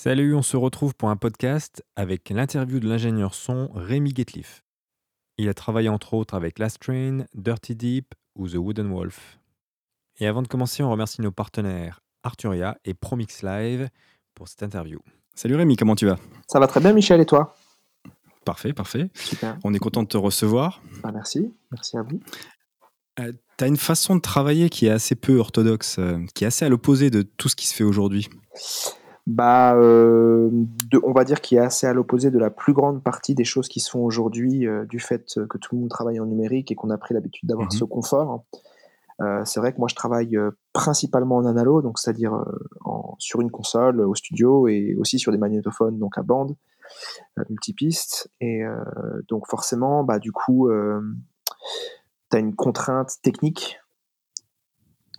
Salut, on se retrouve pour un podcast avec l'interview de l'ingénieur son Rémi Getliff. Il a travaillé entre autres avec Last Train, Dirty Deep ou The Wooden Wolf. Et avant de commencer, on remercie nos partenaires Arturia et Promix Live pour cette interview. Salut Rémi, comment tu vas? Ça va très bien Michel et toi? Parfait, parfait. Super. On est content de te recevoir. Bah, merci, merci à vous. Euh, tu as une façon de travailler qui est assez peu orthodoxe, euh, qui est assez à l'opposé de tout ce qui se fait aujourd'hui? Bah, euh, de- on va dire qu'il est assez à l'opposé de la plus grande partie des choses qui se font aujourd'hui, euh, du fait que tout le monde travaille en numérique et qu'on a pris l'habitude d'avoir Mhm. ce confort. Euh, c'est vrai que moi je travaille principalement en analo, donc c'est-à-dire sur une console, au studio et aussi sur des magnétophones, donc à bande, multipiste. Et donc forcément, bah, du coup, tu as une contrainte technique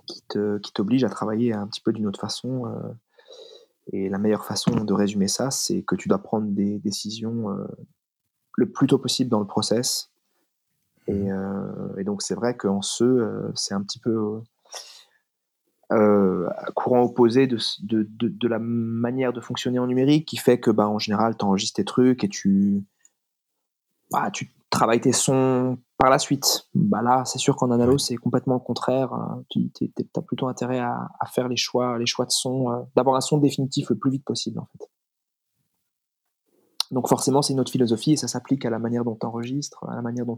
qui te- qui t'oblige à travailler un petit peu d'une autre façon. Euh, et la meilleure façon de résumer ça, c'est que tu dois prendre des décisions euh, le plus tôt possible dans le process. Et, euh, et donc c'est vrai qu'en ce, euh, c'est un petit peu euh, courant opposé de, de, de, de la manière de fonctionner en numérique, qui fait que bah, en général, tu enregistres tes trucs et tu, bah, tu travailles tes sons par la suite. Bah là, c'est sûr qu'en analo, c'est complètement le contraire. hein. Tu as plutôt intérêt à, à faire les choix, les choix de son, euh, d'avoir un son définitif le plus vite possible en fait. Donc forcément, c'est une autre philosophie et ça s'applique à la manière dont tu enregistres, à la manière dont,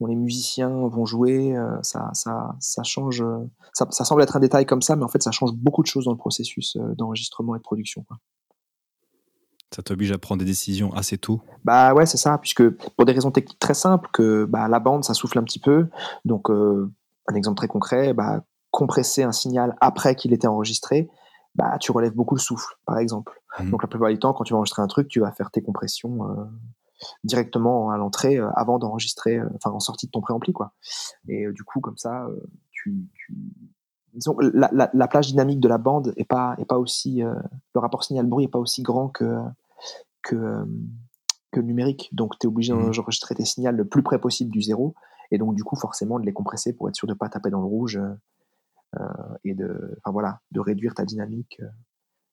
dont les musiciens vont jouer. euh, ça, ça, ça change. euh, Ça, ça semble être un détail comme ça, mais en fait, ça change beaucoup de choses dans le processus d'enregistrement et de production. quoi. Ça t'oblige à prendre des décisions assez tôt? Bah ouais, c'est ça, puisque pour des raisons techniques très simples, que bah, la bande, ça souffle un petit peu. Donc, euh, un exemple très concret, bah, compresser un signal après qu'il était enregistré, bah, tu relèves beaucoup le souffle, par exemple. Mhm. Donc, la plupart du temps, quand tu vas enregistrer un truc, tu vas faire tes compressions euh, directement à l'entrée euh, avant d'enregistrer, enfin, en sortie de ton préampli, quoi. Et du coup, comme ça, tu. tu- Disons, la, la, la plage dynamique de la bande est pas, est pas aussi. euh, le rapport signal-bruit est pas aussi grand que, que, euh, que le numérique. Donc, tu es obligé Mhm. d'enregistrer tes signaux le plus près possible du zéro. Et donc, du coup, forcément, de les compresser pour être sûr de ne pas taper dans le rouge euh, euh, et de, enfin, voilà, de réduire ta dynamique euh,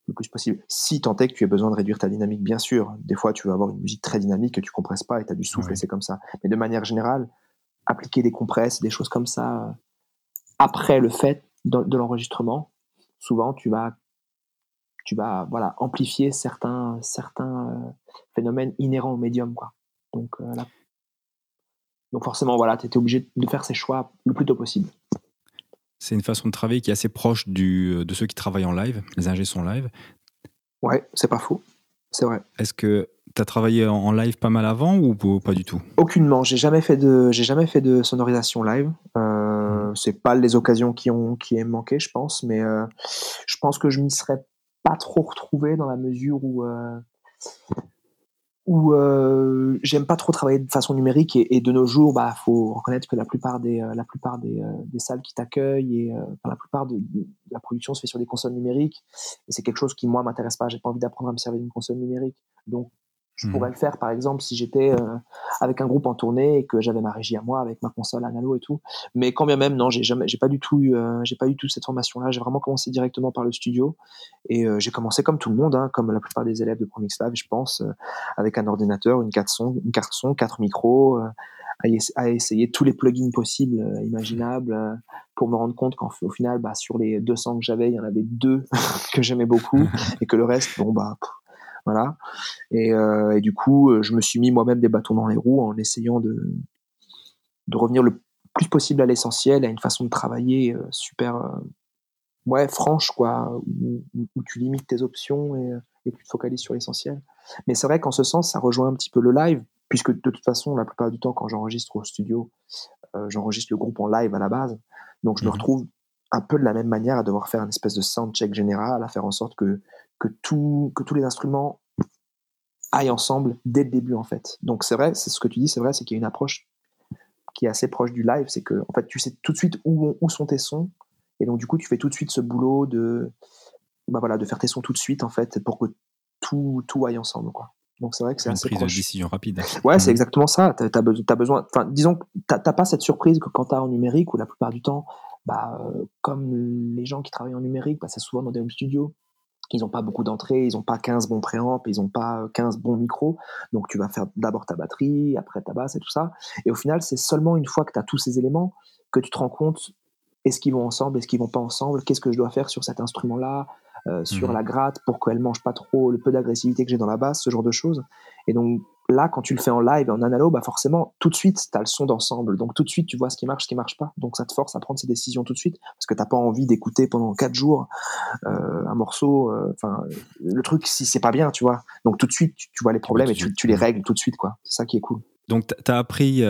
le plus possible. Si tant est que tu aies besoin de réduire ta dynamique, bien sûr. Des fois, tu vas avoir une musique très dynamique que tu compresses pas et tu as du souffle Ouais. et c'est comme ça. Mais de manière générale, appliquer des compresses, des choses comme ça, après le fait de, de l'enregistrement, souvent, tu vas tu vas voilà amplifier certains certains euh, phénomènes inhérents au médium quoi. Donc euh, là- donc forcément voilà, tu étais obligé de faire ces choix le plus tôt possible. C'est une façon de travailler qui est assez proche du, de ceux qui travaillent en live, les ingés sont live. Ouais, c'est pas faux. C'est vrai. Est-ce que tu as travaillé en- live pas mal avant ou pas du tout? Aucunement, j'ai jamais fait de j'ai jamais fait de sonorisation live. Euh, c'est pas les occasions qui ont qui aient manqué, je pense, mais euh, je pense que je m'y serais pas trop retrouvé dans la mesure où euh, où euh, j'aime pas trop travailler de façon numérique et, de nos jours, bah faut reconnaître que la plupart des euh, la plupart des, des salles qui t'accueillent et la plupart de, de la production se fait sur des consoles numériques et c'est quelque chose qui moi m'intéresse pas. J'ai pas envie d'apprendre à me servir d'une console numérique, donc je Mhm. pourrais le faire par exemple si j'étais euh, avec un groupe en tournée et que j'avais ma régie à moi avec ma console analo et tout. Mais quand bien même, non, j'ai jamais, j'ai pas du tout eu, euh, j'ai pas eu toute cette formation-là. J'ai vraiment commencé directement par le studio et euh, j'ai commencé comme tout le monde, hein, comme la plupart des élèves de Promix Live, je pense, euh, avec un ordinateur, une carte son, une carte son, quatre micros, euh, à, à essayer tous les plugins possibles, euh, imaginables, euh, pour me rendre compte qu'au au final, bah, sur les 200 que j'avais, il y en avait deux que j'aimais beaucoup et que le reste, bon bah. pff, voilà. Et, euh, et du coup, euh, je me suis mis moi-même des bâtons dans les roues en essayant de, de revenir le plus possible à l'essentiel, à une façon de travailler euh, super ouais, franche, quoi, où, tu limites tes options et, et tu te focalises sur l'essentiel. Mais c'est vrai qu'en ce sens, ça rejoint un petit peu le live, puisque de toute façon, la plupart du temps, quand j'enregistre au studio, euh, j'enregistre le groupe en live à la base. Donc je me Mhm. retrouve un peu de la même manière à devoir faire une espèce de sound check général, à faire en sorte que, que, tout, que tous les instruments aillent ensemble dès le début en fait. Donc c'est vrai, c'est ce que tu dis, c'est vrai, c'est qu'il y a une approche qui est assez proche du live, c'est que en fait tu sais tout de suite où, où sont tes sons, et donc du coup tu fais tout de suite ce boulot de, bah voilà, de faire tes sons tout de suite en fait pour que tout, tout aille ensemble quoi. Donc c'est vrai que c'est assez prise proche. de décision rapide. Ouais, c'est Mhm. exactement ça. T'as as, besoin, enfin, disons que t'as pas cette surprise que quand t'as en numérique, où la plupart du temps, bah, euh, comme les gens qui travaillent en numérique, bah, c'est souvent dans des home studios. Ils n'ont pas beaucoup d'entrées, ils n'ont pas 15 bons préamps, ils n'ont pas 15 bons micros. Donc tu vas faire d'abord ta batterie, après ta basse et tout ça. Et au final, c'est seulement une fois que tu as tous ces éléments que tu te rends compte est-ce qu'ils vont ensemble, est-ce qu'ils vont pas ensemble, qu'est-ce que je dois faire sur cet instrument-là, euh, sur mhm. la gratte pour qu'elle mange pas trop le peu d'agressivité que j'ai dans la basse, ce genre de choses. Et donc là, quand tu le fais en live et en analo, bah forcément, tout de suite, tu as le son d'ensemble. Donc tout de suite, tu vois ce qui marche, ce qui marche pas. Donc ça te force à prendre ces décisions tout de suite parce que t'as pas envie d'écouter pendant quatre jours euh, un morceau. Euh, enfin, le truc, si c'est pas bien, tu vois. Donc tout de suite, tu, vois les problèmes et tu, tu, les règles tout de suite, quoi. C'est ça qui est cool. Donc tu as appris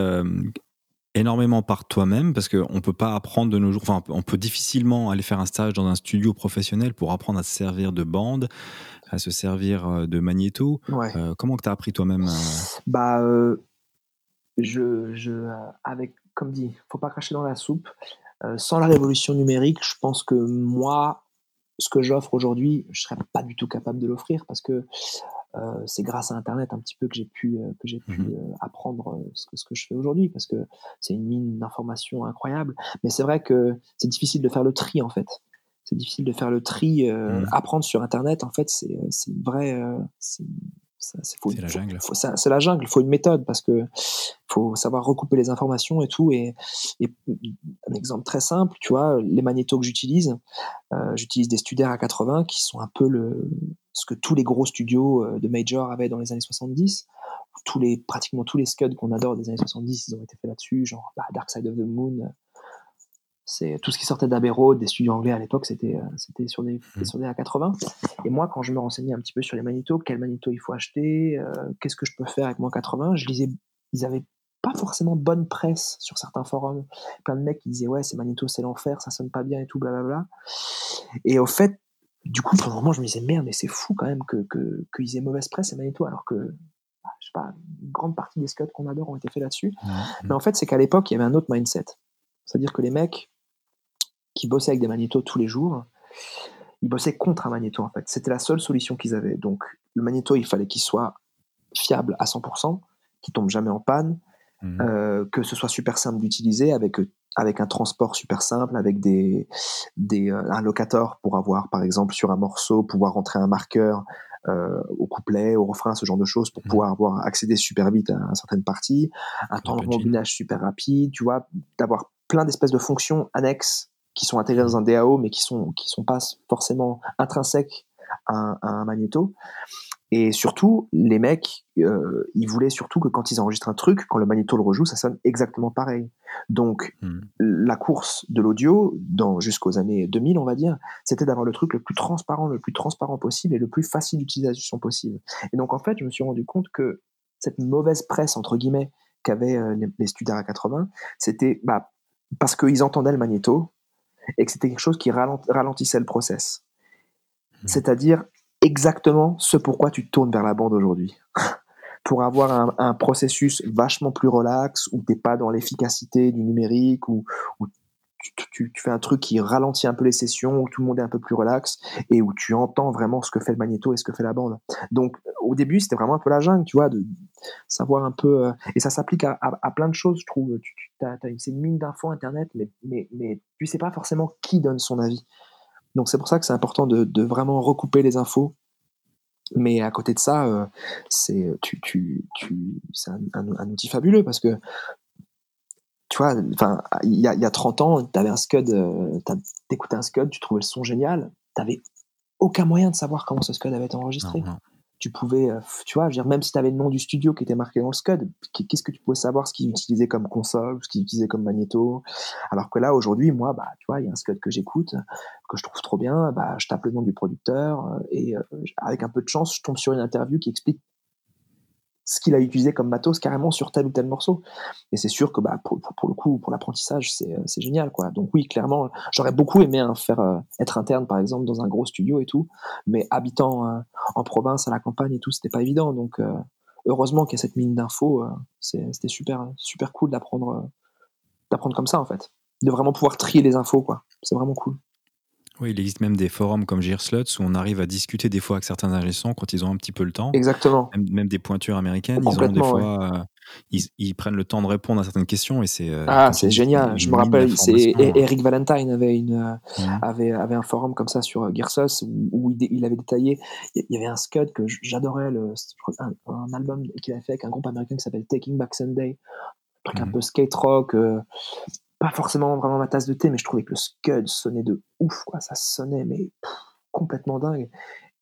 énormément par toi-même parce qu'on peut pas apprendre de nos jours. Enfin, on peut difficilement aller faire un stage dans un studio professionnel pour apprendre à se servir de bande, à se servir euh, de magnéto. Euh, comment que tu as appris toi-même euh Bah, je, je, avec, comme dit, faut pas cracher dans la soupe. sans la révolution numérique, je pense que moi, ce que j'offre aujourd'hui, je serais pas du tout capable de l'offrir parce que euh, c'est grâce à Internet un petit peu que j'ai pu, euh, que j'ai pu mmh euh, apprendre ce que, ce que je fais aujourd'hui, parce que c'est une mine d'informations incroyable. Mais c'est vrai que c'est difficile de faire le tri, en fait. C'est difficile de faire le tri. Mmh. Apprendre sur Internet, en fait, c'est une vraie, c'est la jungle. C'est la jungle. Il faut une méthode parce que faut savoir recouper les informations et tout. Et, un exemple très simple, tu vois, les magnétos que j'utilise, euh, j'utilise des Studer A80 qui sont un peu le, ce que tous les gros studios euh, de major avaient dans les années 70. Tous les, pratiquement tous les scuds qu'on adore des années 70, ils ont été faits là-dessus, genre bah, Dark Side of the Moon, c'est tout ce qui sortait d'Abbey des studios anglais à l'époque, c'était euh, c'était sur des mmh. sur des A80. Et moi, quand je me renseignais un petit peu sur les magnétos, quel magnéto il faut acheter, euh, qu'est-ce que je peux faire avec mon 80, je lisais, ils avaient pas forcément bonne presse sur certains forums. Plein de mecs qui disaient ouais, ces magnétos c'est l'enfer, ça sonne pas bien et tout, blablabla. Et au fait, du coup, pendant un moment, je me disais merde, mais c'est fou quand même que qu'ils aient mauvaise presse ces magnétos, alors que bah, je sais pas, une grande partie des scuds qu'on adore ont été faits là-dessus. Mais en fait, c'est qu'à l'époque, il y avait un autre mindset. C'est-à-dire que les mecs, qui bossaient avec des magnétos tous les jours, ils bossaient contre un magnéto en fait. C'était la seule solution qu'ils avaient. Donc le magnéto, il fallait qu'il soit fiable à 100%, qu'il tombe jamais en panne, mhm. euh, que ce soit super simple d'utiliser avec avec un transport super simple, avec des, des euh, un locator pour avoir par exemple sur un morceau pouvoir rentrer un marqueur euh, au couplet, au refrain, ce genre de choses pour mhm. pouvoir avoir accéder super vite à, certaines parties, un temps de rembobinage super rapide, tu vois, d'avoir plein d'espèces de fonctions annexes qui sont intégrés dans un DAO, mais qui sont qui sont pas forcément intrinsèques à un, magnéto. Et surtout, les mecs, euh, ils voulaient surtout que quand ils enregistrent un truc, quand le magnéto le rejoue, ça sonne exactement pareil. Donc, hmm. la course de l'audio, jusqu'aux années 2000, on va dire, c'était d'avoir le truc le plus transparent, le plus transparent possible et le plus facile d'utilisation possible. Et donc, en fait, je me suis rendu compte que cette mauvaise presse entre guillemets qu'avaient euh, les, les Studer 80, c'était bah, parce qu'ils entendaient le magnéto, et que c'était quelque chose qui ralentissait le process. Hmm. C'est-à-dire exactement ce pourquoi tu tournes vers la bande aujourd'hui. Pour avoir un, processus vachement plus relax, où tu n'es pas dans l'efficacité du numérique, où, tu, fais un truc qui ralentit un peu les sessions, où tout le monde est un peu plus relax, et où tu entends vraiment ce que fait le magnéto et ce que fait la bande. Donc au début, c'était vraiment un peu la jungle, tu vois, de savoir un peu... Euh, et ça s'applique à, plein de choses, je trouve. Tu, c'est une mine d'infos Internet, mais, mais, mais tu sais pas forcément qui donne son avis. Donc c'est pour ça que c'est important de, vraiment recouper les infos. Mais à côté de ça, euh, c'est tu, un, outil fabuleux parce que tu vois, enfin, il y a, y a 30 ans, tu avais un Scud, euh, t'écoutais un Scud, tu trouvais le son génial, t'avais aucun moyen de savoir comment ce Scud avait été enregistré. Tu pouvais, euh, tu vois, dire, même si tu avais le nom du studio qui était marqué dans le SCUD, qu'est-ce que tu pouvais savoir ce qu'ils utilisaient comme console, ce qu'ils utilisaient comme magnéto? Alors que là, aujourd'hui, moi, bah, tu vois, il y a un SCUD que j'écoute, que je trouve trop bien, bah, je tape le nom du producteur euh, et euh, avec un peu de chance, je tombe sur une interview qui explique ce qu'il a utilisé comme matos carrément sur tel ou tel morceau. Et c'est sûr que bah, pour, pour, le coup, pour l'apprentissage, c'est, euh, c'est génial. quoi. Donc oui, clairement, j'aurais beaucoup aimé hein, faire euh, être interne, par exemple, dans un gros studio et tout. Mais habitant euh, en province, à la campagne et tout, c'était pas évident. Donc heureusement qu'il y a cette mine d'infos. c'était super, super cool d'apprendre, d'apprendre comme ça, en fait. De vraiment pouvoir trier les infos. quoi. C'est vraiment cool. Oui, il existe même des forums comme Gearslots où on arrive à discuter des fois avec certains ingénieurs quand ils ont un petit peu le temps. Exactement. Même, des pointures américaines, ils ont des fois ils, prennent le temps de répondre à certaines questions et c'est. Euh, ah, c'est génial. Je me rappelle, c'est Eric Valentine avait une avait avait un forum comme ça sur Gersos où, il, avait détaillé. Il y avait un scud que j'adorais, un, un album qu'il avait fait avec un groupe américain qui s'appelle Taking Back Sunday, un truc un mmh. peu skate rock pas forcément vraiment ma tasse de thé, mais je trouvais que le Scud sonnait de ouf, quoi. Ça sonnait, mais complètement dingue.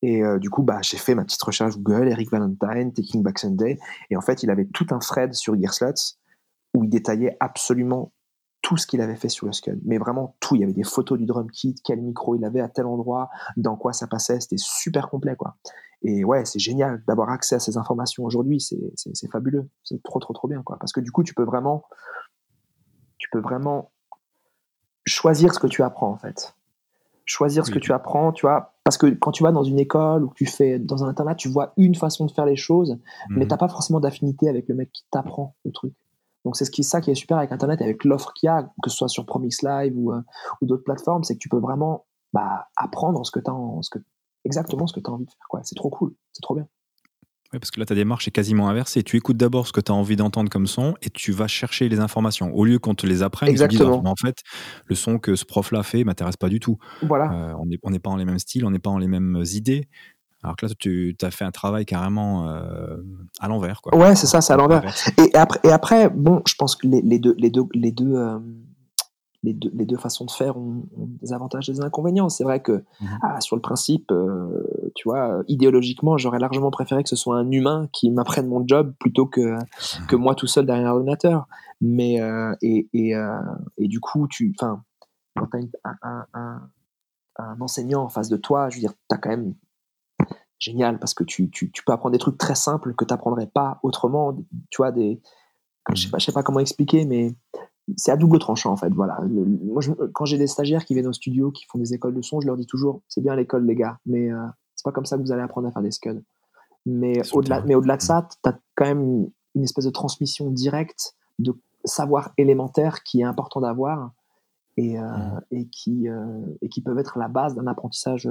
Et euh, du coup, bah, j'ai fait ma petite recherche Google, Eric Valentine, Taking Back Sunday. Et en fait, il avait tout un thread sur Gearslots où il détaillait absolument tout ce qu'il avait fait sur le Scud. Mais vraiment tout. Il y avait des photos du drum kit, quel micro il avait à tel endroit, dans quoi ça passait. C'était super complet, quoi. Et ouais, c'est génial d'avoir accès à ces informations aujourd'hui. C'est fabuleux. C'est trop, trop, trop bien, quoi. Parce que du coup, tu peux vraiment tu peux vraiment choisir ce que tu apprends en fait. Choisir ce que tu apprends, tu vois, parce que quand tu vas dans une école ou que tu fais dans un internat, tu vois une façon de faire les choses, mais mhm. tu n'as pas forcément d'affinité avec le mec qui t'apprend le truc. Donc c'est ce qui, ça qui est super avec Internet, avec l'offre qu'il y a, que ce soit sur Promix Live ou, euh, ou d'autres plateformes, c'est que tu peux vraiment bah, apprendre ce que as ce que, exactement ce que tu as envie de faire. C'est trop cool, c'est trop bien. Oui, parce que là, ta démarche est quasiment inversée. Tu écoutes d'abord ce que tu as envie d'entendre comme son et tu vas chercher les informations. Au lieu qu'on te les apprenne, Exactement. en fait, le son que ce prof-là fait m'intéresse pas du tout. Voilà. Euh, on n'est pas en les mêmes styles, on n'est pas en les mêmes idées. Alors que là, tu as fait un travail carrément euh, à l'envers. Quoi. Ouais, c'est ça, c'est à l'envers. Et après, et après, bon, je pense que les, les deux, les deux, les deux, euh, les deux, les deux façons de faire ont, des avantages et des inconvénients. C'est vrai que mhm. ah, sur le principe, euh, tu vois, idéologiquement, j'aurais largement préféré que ce soit un humain qui m'apprenne mon job plutôt que, que moi tout seul derrière l'ordinateur. Mais euh, et, et, euh, et, du coup, tu, enfin, quand tu as un, un, un, enseignant en face de toi, je veux dire, tu as quand même génial parce que tu, tu, tu, peux apprendre des trucs très simples que tu n'apprendrais pas autrement. Tu vois, des, je sais pas, je sais pas comment expliquer, mais c'est à double tranchant en fait. Voilà. moi, quand j'ai des stagiaires qui viennent au studio, qui font des écoles de son, je leur dis toujours, c'est bien l'école les gars, mais euh, c'est pas comme ça que vous allez apprendre à faire des scuds. Mais au-delà, mais au-delà de ça, tu as quand même une espèce de transmission directe de savoir élémentaire qui est important d'avoir et, euh, mmh. et, qui, euh, et qui peuvent être la base d'un apprentissage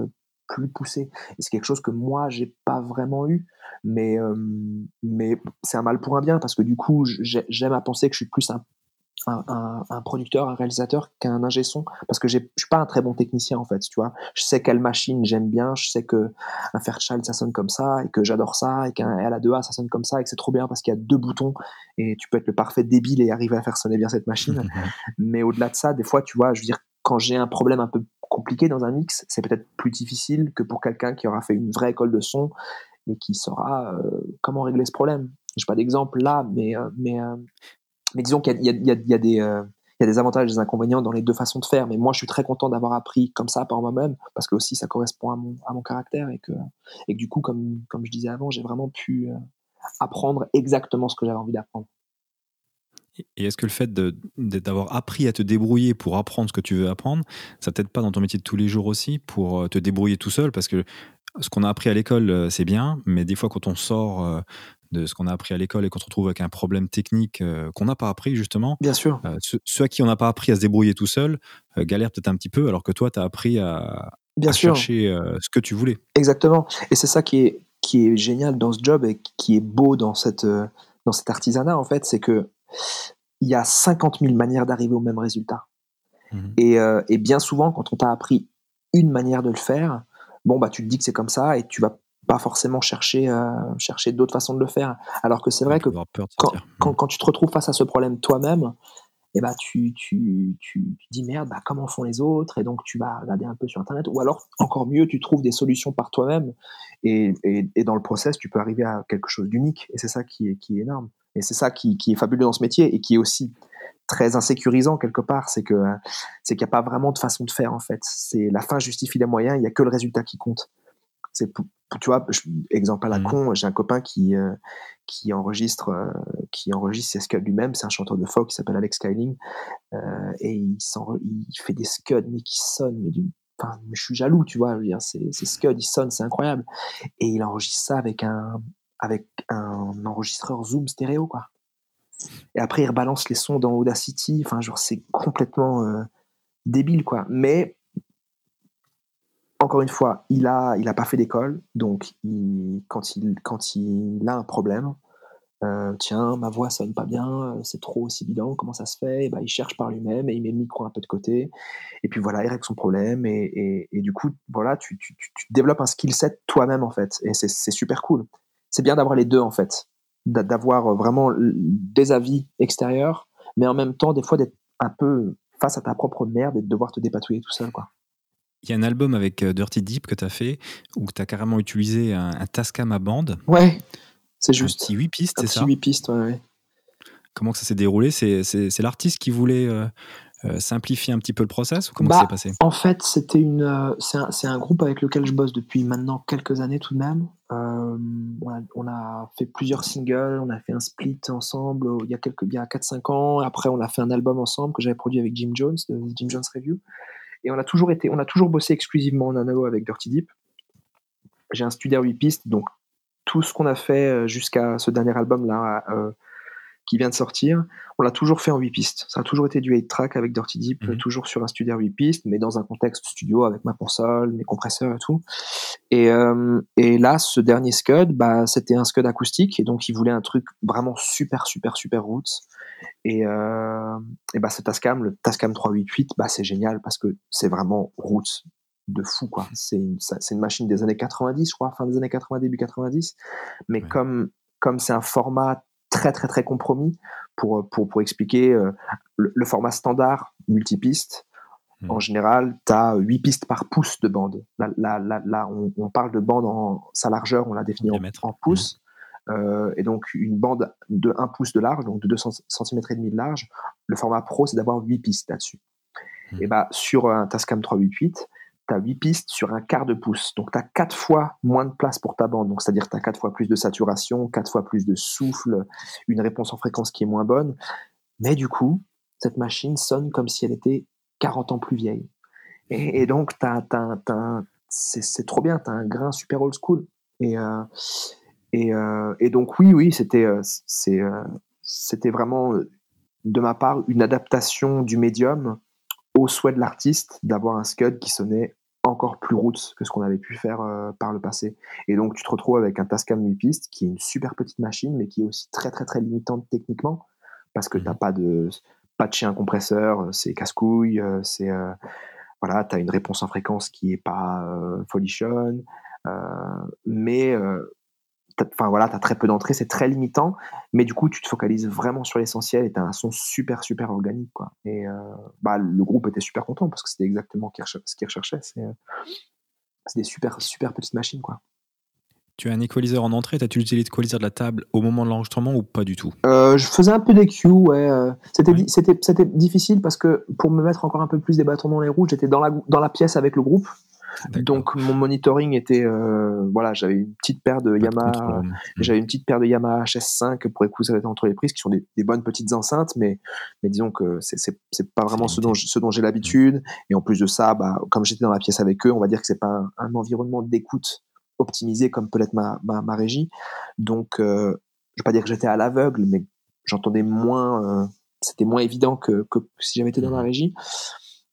plus poussé. Et c'est quelque chose que moi, j'ai pas vraiment eu, mais, mais c'est un mal pour un bien parce que du coup, j'aime à penser que je suis plus un un, producteur, un réalisateur qu'un ingé son parce que je suis pas un très bon technicien en fait, tu vois. Je sais quelle machine j'aime bien, je sais que un Fairchild ça sonne comme ça et que j'adore ça et qu'un LA2A ça sonne comme ça et que c'est trop bien parce qu'il y a deux boutons et tu peux être le parfait débile et arriver à faire sonner bien cette machine. Mais au-delà de ça, des fois, tu vois, je veux dire, quand j'ai un problème un peu compliqué dans un mix, c'est peut-être plus difficile que pour quelqu'un qui aura fait une vraie école de son et qui saura euh, comment régler ce problème. Je n'ai pas d'exemple là, mais, euh, mais, euh, mais disons qu'il y, a des avantages et des inconvénients dans les deux façons de faire, mais moi je suis très content d'avoir appris comme ça par moi-même, parce que aussi ça correspond à mon, à mon caractère et que, et que du coup, comme, comme je disais avant, j'ai vraiment pu euh, apprendre exactement ce que j'avais envie d'apprendre. Et est-ce que le fait d'avoir appris à te débrouiller pour apprendre ce que tu veux apprendre, ça t'aide pas dans ton métier de tous les jours aussi pour euh, te débrouiller tout seul? Parce que ce qu'on a appris à l'école, euh, c'est bien, mais des fois quand on sort de ce qu'on a appris à l'école et qu'on se retrouve avec un problème technique euh, qu'on n'a pas appris justement. Bien sûr. Euh, ceux, à qui on n'a pas appris à se débrouiller tout seul euh, galèrent peut-être un petit peu, alors que toi, tu as appris à, Bien chercher ce que tu voulais. Exactement. Et c'est ça qui est, qui est génial dans ce job et qui est beau dans, cette, dans cet artisanat, en fait, c'est que il y a 50 000 manières d'arriver au même résultat. Mmh et, et, bien souvent, quand on t'a appris une manière de le faire, bon, bah, tu te dis que c'est comme ça et tu vas pas forcément chercher, euh, chercher d'autres façons de le faire. Alors que c'est vrai que quand, quand, quand, tu te retrouves face à ce problème toi-même, et eh bah, tu, tu, tu, dis merde, bah, comment font les autres? Et donc tu vas regarder un peu sur Internet. Ou alors, encore mieux, tu trouves des solutions par toi-même. Et, et, et, dans le process, tu peux arriver à quelque chose d'unique. Et c'est ça qui est, qui est énorme. Et c'est ça qui, qui, est fabuleux dans ce métier et qui est aussi très insécurisant quelque part. C'est que c'est qu'il n'y a pas vraiment de façon de faire en fait. C'est la fin justifie les moyens. Il n'y a que le résultat qui compte. C'est tu vois, exemple à la mmh. con, j'ai un copain qui euh, qui enregistre euh, qui enregistre ses scuds lui-même. C'est un chanteur de folk qui s'appelle Alex Kyling euh, et il, il fait des scuds mais qui sonnent mais du Enfin, je suis jaloux, tu vois. Ces, ces scuds, ils sonnent, c'est incroyable. Et il enregistre ça avec un, avec un enregistreur Zoom stéréo, quoi. Et après, il rebalance les sons dans Audacity. Enfin, genre, c'est complètement débile, quoi. Mais encore une fois, il a, il a pas fait d'école, donc quand, il, quand il a un problème, Euh, tiens, ma voix sonne pas bien, c'est trop sibilant, comment ça se fait? Et ben, Il cherche par lui-même et il met le micro un peu de côté. Et puis voilà, il règle son problème. Et, du coup, voilà, tu, tu, développes un skill set toi-même, en fait. Et c'est super cool. C'est bien d'avoir les deux, en fait. D'avoir vraiment des avis extérieurs, mais en même temps, des fois, d'être un peu face à ta propre merde et de devoir te dépatouiller tout seul, quoi. Il y a un album avec euh, Dirty Deep que tu as fait où tu as carrément utilisé un, un Tascam à bande. Ouais, c'est juste. Un petit 8 pistes, c'est ça 8 pistes, ouais, Comment ça s'est déroulé? C'est l'artiste qui voulait euh, euh, simplifier un petit peu le process ou comment ça bah, s'est passé? En fait, c'était une, euh, c'est un, groupe avec lequel je bosse depuis maintenant quelques années tout de même. on, a, fait plusieurs singles, on a fait un split ensemble il y a quelques, il y a 4-5 ans. Après, on a fait un album ensemble que j'avais produit avec Jim Jones, de Jim Jones Review. Et on a toujours été, on a toujours bossé exclusivement en analo avec Dirty Deep. J'ai un studio 8 pistes, donc tout ce qu'on a fait euh, jusqu'à ce dernier album là euh, qui vient de sortir, on l'a toujours fait en 8 pistes. Ça a toujours été du 8 track avec Dirty Deep, mhm. toujours sur un studio 8 pistes, mais dans un contexte studio avec ma console, mes compresseurs et tout. Et, euh, et là, ce dernier Scud, bah, c'était un Scud acoustique, et donc il voulait un truc vraiment super, super, super roots. Et, euh, et bah, ce Tascam, le Tascam 388, bah, c'est génial parce que c'est vraiment roots de fou quoi. C'est une, machine des années 90, je crois, fin des années 80, début 90. Mais comme comme c'est un format très très très compromis pour pour, pour expliquer euh, le, format standard multipiste. Hmm. En général, tu as 8 pistes par pouce de bande. Là, là, là, on, parle de bande en sa largeur, on l'a défini en, en, pouces. Euh, et donc, une bande de 1 pouce de large, donc de 2 cm et demi de large. Le format pro, c'est d'avoir 8 pistes là-dessus. Hmm. Et bah, sur un Tascam 388, tu as 8 pistes sur un quart de pouce. Donc tu as 4 fois moins de place pour ta bande. Donc c'est-à-dire tu as 4 fois plus de saturation, 4 fois plus de souffle, une réponse en fréquence qui est moins bonne. Mais du coup, cette machine sonne comme si elle était 40 ans plus vieille. Et, donc c'est trop bien, tu as un grain super old school. Et, euh, euh, et, donc oui, oui, c'était euh, c'était vraiment de ma part une adaptation du médium au souhait de l'artiste d'avoir un scud qui sonnait encore plus roots que ce qu'on avait pu faire euh, par le passé. Et donc tu te retrouves avec un Tascam 8 pistes qui est une super petite machine mais qui est aussi très très très limitante techniquement parce que tu n'as pas de pas de chien compresseur, c'est casse-couille, euh, c'est euh, voilà, tu as une réponse en fréquence qui est pas folichonne mais enfin voilà, tu as très peu d'entrées, c'est très limitant, mais du coup, tu te focalises vraiment sur l'essentiel et tu as un son super, super organique. Quoi. Et euh, bah, le groupe était super content parce que c'était exactement ce qu'ils recherchaient. Euh, c'est des super, super petites machines. Quoi. Tu as un équaliseur en entrée, as-tu utilisé l'équaliseur de la table au moment de l'enregistrement ou pas du tout? Euh, Je faisais un peu des cues, ouais. C'était difficile parce que pour me mettre encore un peu plus des bâtons dans les roues, j'étais dans la, dans la pièce avec le groupe. Donc mon monitoring était euh, voilà, j'avais une petite paire de Yamaha, hmm. j'avais une petite paire de Yamaha HS5 pour écouter entre les prises qui sont des, bonnes petites enceintes, mais mais disons que c'est c'est pas vraiment ce dont ce dont j'ai l'habitude. Et en plus de ça, bah, comme j'étais dans la pièce avec eux, on va dire que c'est pas un, environnement d'écoute optimisé comme peut l'être ma, ma, régie. Donc euh, je vais pas dire que j'étais à l'aveugle, mais j'entendais moins, euh, c'était moins évident que, que si j'avais été dans la hmm. régie.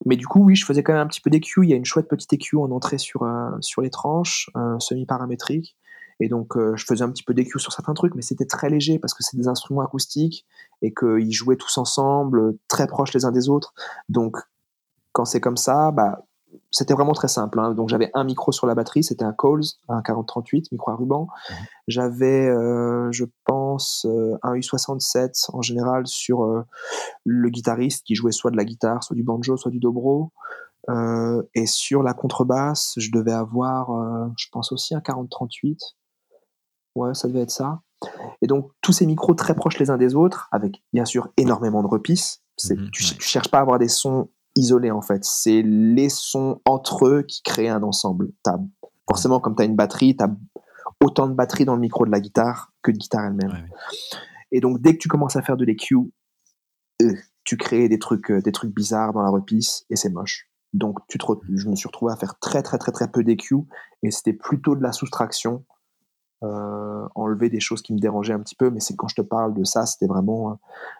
Mais du coup, oui, je faisais quand même un petit peu d'EQ. Il y a une chouette petite EQ en entrée sur, euh, sur les tranches, euh, semi-paramétrique. Et donc, euh, je faisais un petit peu d'EQ sur certains trucs, mais c'était très léger parce que c'est des instruments acoustiques et qu'ils jouaient tous ensemble, très proches les uns des autres. Donc, quand c'est comme ça, bah, c'était vraiment très simple. Hein. Donc j'avais un micro sur la batterie, c'était un Coles, un 4038, micro à ruban. Mmh. J'avais, euh, je pense, euh, un U67 en général sur euh, le guitariste qui jouait soit de la guitare, soit du banjo, soit du dobro. et sur la contrebasse, je devais avoir, je pense aussi un 4038. Ouais, ça devait être ça. Et donc tous ces micros très proches les uns des autres, avec bien sûr énormément de repisses. Mmh tu, ne cherches pas à avoir des sons isolé en fait. C'est les sons entre eux qui créent un ensemble. As, forcément, comme tu as une batterie, tu as autant de batterie dans le micro de la guitare que de guitare elle-même. Et donc, dès que tu commences à faire de l'EQ, euh, tu crées des trucs, euh, des trucs bizarres dans la repisse et c'est moche. Donc, tu te je me suis retrouvé à faire très, très, très, très peu d'EQ et c'était plutôt de la soustraction. Euh, enlever des choses qui me dérangeaient un petit peu, mais c'est quand je te parle de ça, c'était vraiment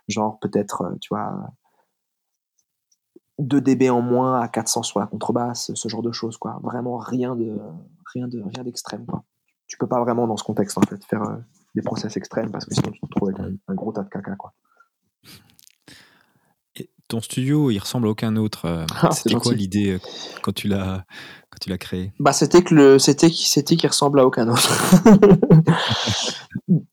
genre peut-être, tu vois, 2 dB en moins à 400 sur la contrebasse, ce genre de choses, quoi. Vraiment rien de rien de rien d'extrême, quoi. Tu peux pas vraiment dans ce contexte en fait faire euh, des process extrêmes parce que sinon tu te trouves avec un, un gros tas de caca. Quoi. Et ton studio, il ressemble à aucun autre. euh, Ah, c'est C'était quoi l'idée euh, quand tu l'as quand tu l'as créé? Bah, c'était que le, c'était qui, c'était qui ressemble à aucun autre.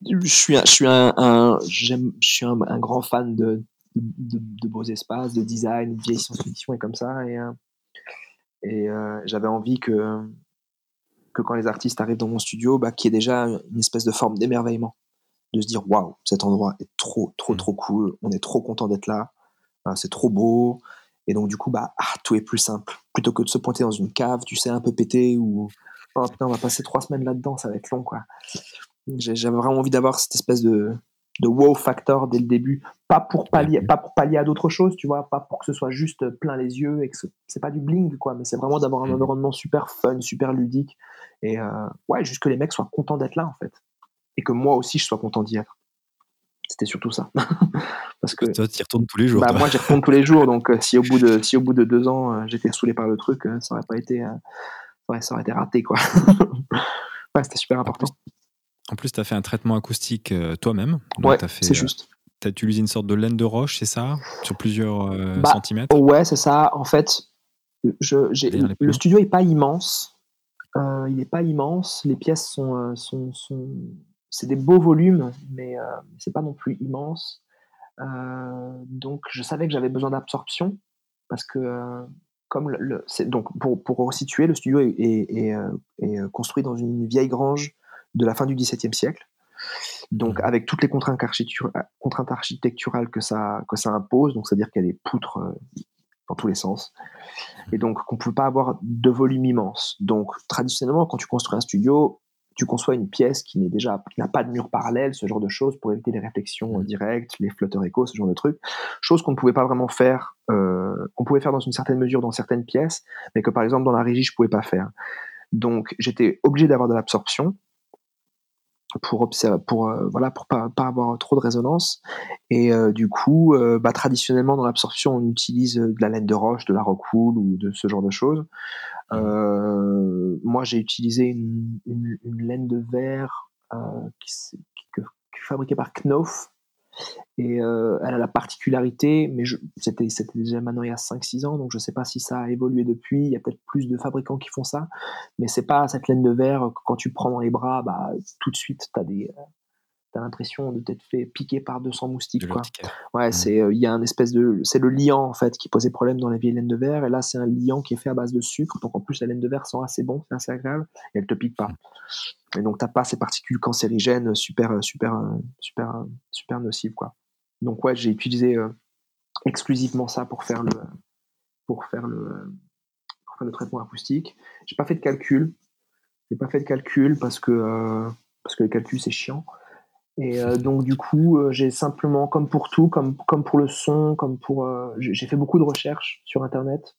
je suis un, je suis un, je suis un, un grand fan de, de, beaux espaces, de design, de vieille science-fiction et comme ça. Et, euh, euh, j'avais envie que, que quand les artistes arrivent dans mon studio, bah, qu'il y ait déjà une espèce de forme d'émerveillement. De se dire, waouh, cet endroit est trop, trop, trop cool. On est trop content d'être là. Ah, c'est trop beau. Et donc, du coup, bah, ah, tout est plus simple. Plutôt que de se pointer dans une cave, tu sais, un peu pété, ou oh putain, on va passer trois semaines là-dedans, ça va être long, J'avais vraiment envie d'avoir cette espèce de, de wow factor dès le début. Pas pour pallier, pas pour pallier à d'autres choses, tu vois, pas pour que ce soit juste plein les yeux et que ce- c'est pas du bling, quoi, mais c'est vraiment d'avoir un environnement super fun, super ludique. Et euh, ouais, juste que les mecs soient contents d'être là, en fait. Et que moi aussi, je sois content d'y être. C'était surtout ça. Parce que Toi, tu y retournes tous les jours. bah, moi, j'y retourne tous les jours, donc euh, si, au bout de, si au bout de deux ans, euh, j'étais saoulé par le truc, ça aurait pas été, ouais, ça aurait été raté, quoi. ouais, c'était super important. En plus, tu as fait un traitement acoustique euh, toi-même. Ouais, c'est euh, juste. t'as utilisé une sorte de laine de roche, c'est ça? Sur plusieurs euh, Bah, centimètres? Ouais, c'est ça. En fait, je, le studio est pas immense. Euh, il est pas immense. Les pièces sont, sont, sont c'est des beaux volumes, mais euh, c'est pas non plus immense. Donc, je savais que j'avais besoin d'absorption parce que comme le, le- c'est donc pour pour resituer, le studio est, est, est, est, construit dans une vieille grange de la fin du XVIIe siècle. Donc, Mhm. avec toutes les contraintes, architectur- contraintes architecturales que ça, que ça impose, donc c'est-à-dire qu'il y a des poutres euh, dans tous les sens, et donc qu'on ne peut pas avoir de volume immense. Donc, traditionnellement, quand tu construis un studio, tu conçois une pièce qui n'est déjà n'a pas de mur parallèle, ce genre de choses, pour éviter les réflexions euh, directes, les flotteurs échos, ce genre de trucs. Chose qu'on ne pouvait pas vraiment faire, euh, qu'on pouvait faire dans une certaine mesure dans certaines pièces, mais que par exemple dans la régie, je pouvais pas faire. Donc, j'étais obligé d'avoir de l'absorption pour observer, pour euh, voilà, pour pas, pas avoir trop de résonance. Et euh, du coup, euh, bah, traditionnellement dans l'absorption, on utilise de la laine de roche, de la rockwool ou de ce genre de choses. Euh, moi, j'ai utilisé une, une, une laine de verre qui, qui, qui fabriquée par Knauf. Et euh, elle a la particularité, mais c'était déjà maintenant il y a 5-6 ans, donc je ne sais pas si ça a évolué depuis. Il y a peut-être plus de fabricants qui font ça, mais c'est pas cette laine de verre que quand tu prends dans les bras, bah, tout de suite, tu as, l'impression de t'être fait piquer par 200 moustiques. Quoi. Ouais, c'est euh, il y a un espèce de c'est le liant en fait qui posait problème dans les vieilles laines de verre et là c'est un liant qui est fait à base de sucre donc en plus la laine de verre sent assez bon, c'est assez agréable et elle te pique pas. Et donc t'as pas ces particules cancérigènes super super super euh, super nocives quoi. Donc ouais, j'ai utilisé euh, exclusivement ça pour faire le pour faire le pour faire le traitement acoustique. J'ai pas fait de calcul. J'ai pas fait de calcul parce que euh, parce que le calcul c'est chiant. Et euh, donc du coup, euh, j'ai simplement, comme pour tout, comme, comme pour le son, comme pour, j'ai fait beaucoup de recherches sur Internet,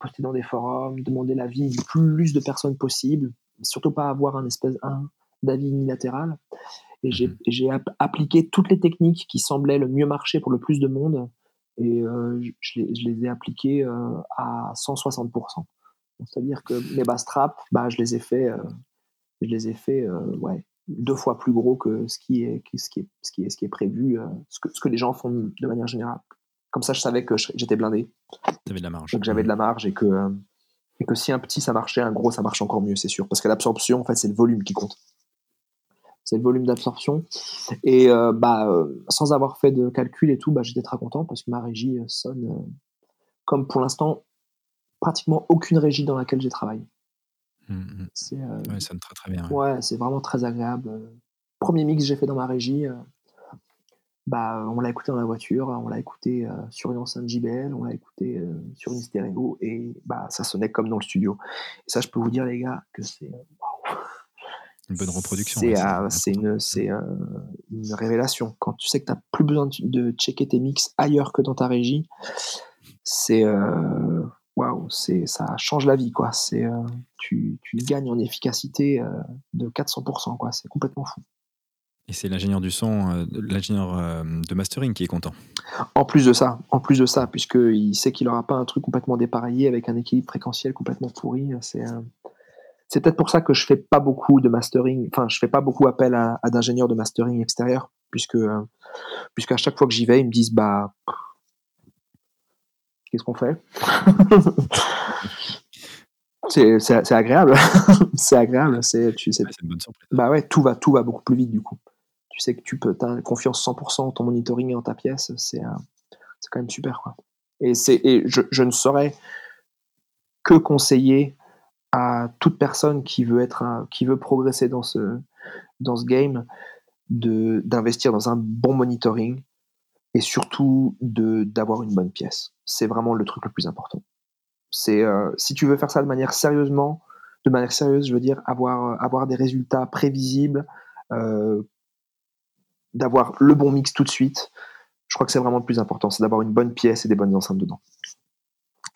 posté dans des forums, demander l'avis du plus de personnes possible, surtout pas avoir un espèce un d'avis unilatéral. Et j'ai app- appliqué toutes les techniques qui semblaient le mieux marcher pour le plus de monde, et euh, je, les, je les ai appliquées euh, à 160%. Donc, C'est-à-dire que mes bass traps, bah, je les ai fait, euh, je les ai fait, ouais, deux fois plus gros que ce qui est, que ce qui est, ce qui est, ce qui est prévu, ce, que, ce que les gens font de manière générale. Comme ça, je savais que je- j'étais blindé, T'avais de la marge. donc j'avais de la marge et que, et que si un petit ça marchait, un gros ça marche encore mieux, c'est sûr. Parce que l'absorption, en fait, c'est le volume qui compte. C'est le volume d'absorption. Et euh, bah, euh, sans avoir fait de calcul et tout, bah, j'étais très content parce que ma régie euh, sonne euh, comme pour l'instant pratiquement aucune régie dans laquelle j'ai travaillé. C'est Ouais, ça sonne très très bien. ouais. Ouais, c'est vraiment très agréable. Premier mix que j'ai fait dans ma régie, bah, on l'a écouté dans la voiture, on l'a écouté sur une enceinte JBL, on l'a écouté sur une stéréo et bah, ça sonnait comme dans le studio. Et ça, je peux vous dire, les gars, que c'est Une bonne reproduction. c'est une, révélation. Quand tu sais que tu n'as plus besoin de, de checker tes mix ailleurs que dans ta régie, c'est euh, waouh, c'est ça change la vie quoi. C'est euh, tu, tu gagnes en efficacité euh, de 400%, quoi. C'est complètement fou. Et c'est l'ingénieur du son, euh, l'ingénieur de mastering qui est content. En plus de ça, en plus de ça, puisqu'il sait qu'il n'aura pas un truc complètement dépareillé avec un équilibre fréquentiel complètement pourri, c'est c'est peut-être pour ça que je fais pas beaucoup de mastering, enfin, je fais pas beaucoup appel à, d'ingénieurs de mastering extérieur, puisque, euh, puisque à chaque fois que j'y vais, ils me disent, bah, qu'est-ce qu'on fait? C'est agréable, c'est agréable, c'est tu sais. une bonne surprise. Bah ouais, tout va, tout va beaucoup plus vite du coup. Tu sais que tu peux, as confiance 100% en ton monitoring et en ta pièce, c'est euh, c'est quand même super quoi. Et c'est, et je, je ne saurais que conseiller à toute personne qui veut être qui veut progresser dans ce dans ce game de d'investir dans un bon monitoring et surtout de d'avoir une bonne pièce. C'est vraiment le truc le plus important. C'est euh, si tu veux faire ça de manière sérieusement, de manière sérieuse, je veux dire avoir avoir des résultats prévisibles, euh, d'avoir le bon mix tout de suite. Je crois que c'est vraiment le plus important, c'est d'avoir une bonne pièce et des bonnes enceintes dedans.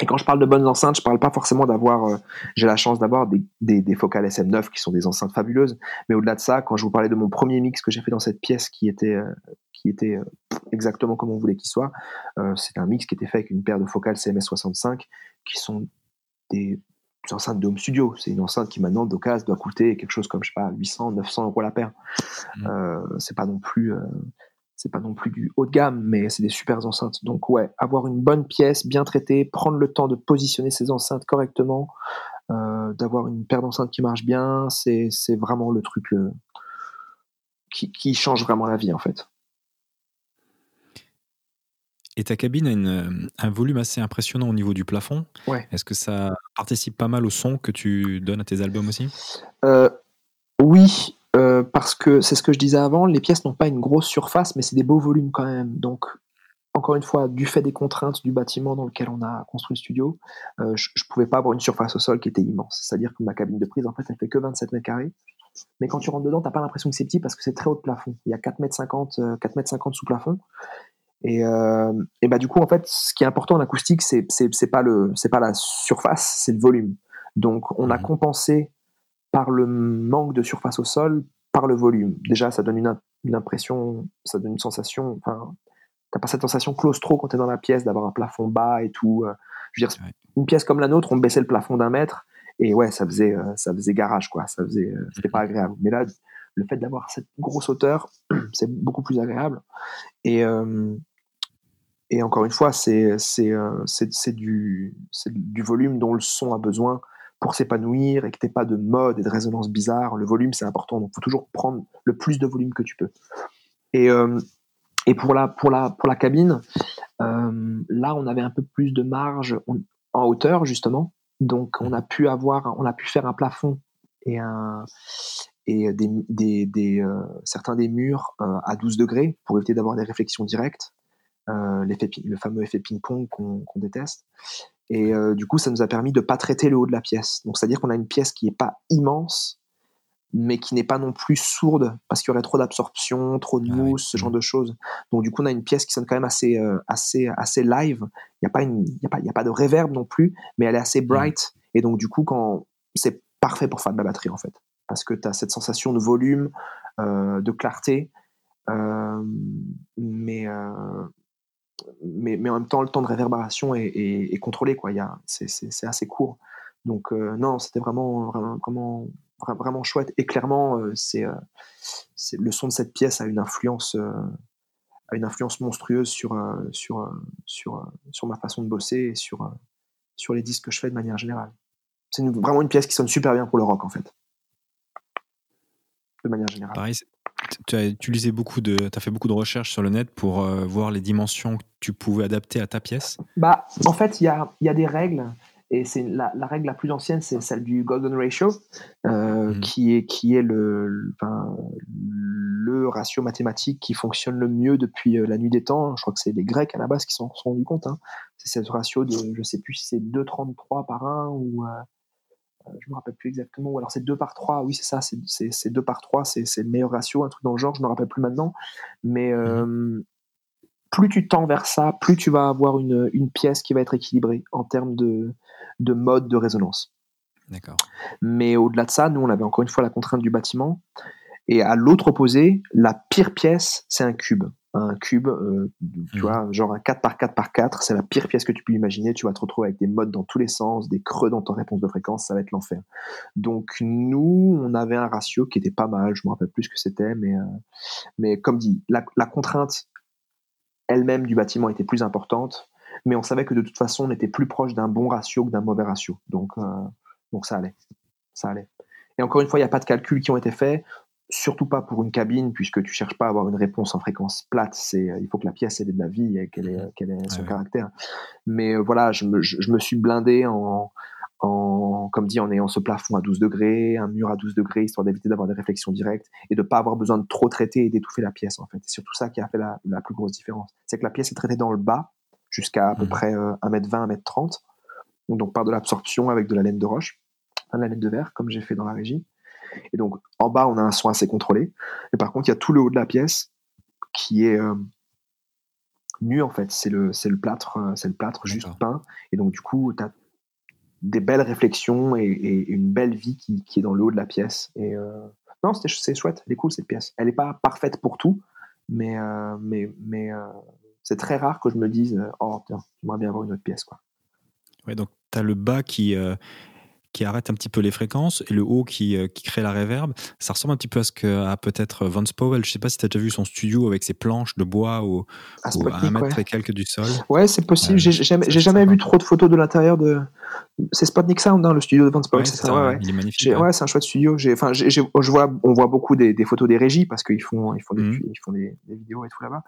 Et quand je parle de bonnes enceintes, je parle pas forcément d'avoir, euh, j'ai la chance d'avoir des, des, des, focales SM9 qui sont des enceintes fabuleuses, mais au-delà de ça, quand je vous parlais de mon premier mix que j'ai fait dans cette pièce qui était, euh, qui était euh, exactement comme on voulait qu'il soit, c'est un mix qui était fait avec une paire de focales CMS65 qui sont des, enceintes de home studio. C'est une enceinte qui maintenant d'occasion doit coûter quelque chose comme je sais pas 800, 900 euros la paire. Mmh. c'est pas non plus c'est pas non plus du haut de gamme, mais c'est des super enceintes. Donc ouais, avoir une bonne pièce, bien traitée, prendre le temps de positionner ces enceintes correctement, euh, d'avoir une paire d'enceintes qui marche bien, c'est vraiment le truc qui, change vraiment la vie en fait. Et ta cabine a un volume assez impressionnant au niveau du plafond. Ouais. Est-ce que ça participe pas mal au son que tu donnes à tes albums aussi? Euh, Oui, euh, parce que c'est ce que je disais avant, les pièces n'ont pas une grosse surface, mais c'est des beaux volumes quand même. Donc, encore une fois, du fait des contraintes du bâtiment dans lequel on a construit le studio, euh, je, ne pouvais pas avoir une surface au sol qui était immense. C'est-à-dire que ma cabine de prise, en fait, elle fait que 27 mètres carrés. Mais quand tu rentres dedans, t'as pas l'impression que c'est petit parce que c'est très haut de plafond. Il y a 4 mètres 50, 4 mètres 50 sous plafond. Et, euh, et, bah du coup, en fait, ce qui est important en acoustique, c'est c'est pas le c'est pas la surface, c'est le volume. Donc, on a mmh. compensé par le manque de surface au sol, par le volume. Déjà, ça donne une, impression, ça donne une sensation. Enfin, t'as pas cette sensation claustro quand t'es dans la pièce d'avoir un plafond bas et tout. Euh. Je veux dire, une pièce comme la nôtre, on baissait le plafond d'un mètre et ouais, ça faisait, euh, ça faisait garage quoi. Ça faisait, euh, c'était pas agréable. Mais là, le fait d'avoir cette grosse hauteur, c'est beaucoup plus agréable. Et et encore une fois, c'est du du volume dont le son a besoin pour s'épanouir et que tu pas de mode et de résonance bizarre. Le volume, c'est important. Donc, il faut toujours prendre le plus de volume que tu peux. Et, euh, et pour, la, pour, la, pour la cabine, euh, là, on avait un peu plus de marge en hauteur, justement. Donc, on a pu avoir, on a pu faire un plafond et un et des, des, euh, certains des murs à 12 degrés pour éviter d'avoir des réflexions directes. le fameux effet ping-pong qu'on déteste. Et euh, du coup, ça nous a permis de pas traiter le haut de la pièce. Donc, c'est-à-dire qu'on a une pièce qui n'est pas immense, mais qui n'est pas non plus sourde parce qu'il y aurait trop d'absorption, trop de ah mousse, ce genre mmh. de choses. Donc, du coup, on a une pièce qui sonne quand même assez, euh, assez, assez live. Il n'y a, pas une, y a, pas, y a pas de reverb non plus, mais elle est assez mmh. bright. Et donc, du coup, quand c'est parfait pour faire de la batterie, en fait. Parce que tu as cette sensation de volume, euh, de clarté. mais, mais, en même temps, le temps de réverbération est, est, contrôlé. Quoi. C'est, assez court. Donc, euh, non, c'était vraiment, vraiment, vraiment, chouette. Et clairement, euh, euh, le son de cette pièce a une influence, a une influence monstrueuse sur ma façon de bosser et sur, sur les disques que je fais de manière générale. C'est vraiment une pièce qui sonne super bien pour le rock, en fait. De manière générale. Pareil, tu as utilisé beaucoup de, as fait beaucoup de recherches sur le net pour euh, voir les dimensions que tu pouvais adapter à ta pièce. Bah, en fait, il y a, y a, des règles. Et c'est la, la, règle la plus ancienne, c'est celle du Golden Ratio, euh, mhm. qui est, qui est le, enfin, le ratio mathématique qui fonctionne le mieux depuis euh, la nuit des temps. Je crois que c'est les Grecs à la base qui s'en sont rendus compte. Hein. C'est ce ratio de, je sais plus si c'est 2,33 par 1 ou je me rappelle plus exactement, ou alors c'est 2 par 3, oui c'est ça, c'est 2 par 3, c'est le meilleur ratio, un truc dans le genre, je ne me rappelle plus maintenant, mais euh, mhm. plus tu tends vers ça, plus tu vas avoir une, une pièce qui va être équilibrée en termes de, de mode de résonance. D'accord. Mais au-delà de ça, nous on avait encore une fois la contrainte du bâtiment, et à l'autre opposé, la pire pièce, c'est un cube. Un cube, euh, tu Mhm. vois, genre un 4 par 4 par 4, c'est la pire pièce que tu peux imaginer. Tu vas te retrouver avec des modes dans tous les sens, des creux dans ton réponse de fréquence, ça va être l'enfer. Donc nous, on avait un ratio qui était pas mal, je me rappelle plus ce que c'était, mais, euh, mais comme dit, la, la contrainte elle-même du bâtiment était plus importante, mais on savait que de toute façon, on était plus proche d'un bon ratio que d'un mauvais ratio. Donc, euh, donc ça allait. Ça allait. Et encore une fois, il n'y a pas de calculs qui ont été faits, surtout pas pour une cabine, puisque tu cherches pas à avoir une réponse en fréquence plate. C'est, euh, il faut que la pièce ait de la vie et qu'elle ait, qu'elle ait son Ouais, caractère. Mais euh, voilà, je me, je, je me suis blindé en, en, comme dit, en ayant ce plafond à 12 degrés, un mur à 12 degrés, histoire d'éviter d'avoir des réflexions directes et de pas avoir besoin de trop traiter et d'étouffer la pièce, en fait. C'est surtout ça qui a fait la, la plus grosse différence. C'est que la pièce est traitée dans le bas, jusqu'à à peu Mhm. près euh, 1m20, 1m30, donc par de l'absorption avec de la laine de roche, enfin, de la laine de verre, comme j'ai fait dans la régie. Et donc, en bas, on a un son assez contrôlé. Et par contre, il y a tout le haut de la pièce qui est euh, nu, en fait. C'est le, c'est le plâtre, euh, c'est le plâtre juste peint. Et donc, du coup, tu as des belles réflexions et, et une belle vie qui, qui est dans le haut de la pièce. Et euh, non, c'est chouette, elle est cool cette pièce. Elle n'est pas parfaite pour tout, mais, euh, mais, mais c'est très rare que je me dise Oh, tiens, j'aimerais bien avoir une autre pièce. Quoi. Ouais, donc tu as le bas qui, euh, qui arrête un petit peu les fréquences et le haut qui, euh, qui crée la réverb. Ça ressemble un petit peu à ce qu'a peut-être Vance Powell. Je sais pas si tu as déjà vu son studio avec ses planches de bois au, À au- à un mètre ouais. et quelques du sol. Ouais, c'est possible. Euh, j'ai jamais, jamais vu trop de photos de l'intérieur de. C'est Sputnik Sound, hein, le studio de Vance Powell, Ouais, c'est ça. ouais. Il est magnifique. Ouais. c'est un chouette studio. Enfin, je vois, on voit beaucoup des, des photos des régies parce qu'ils font, ils font des, Mhm. ils font des, des vidéos et tout là-bas.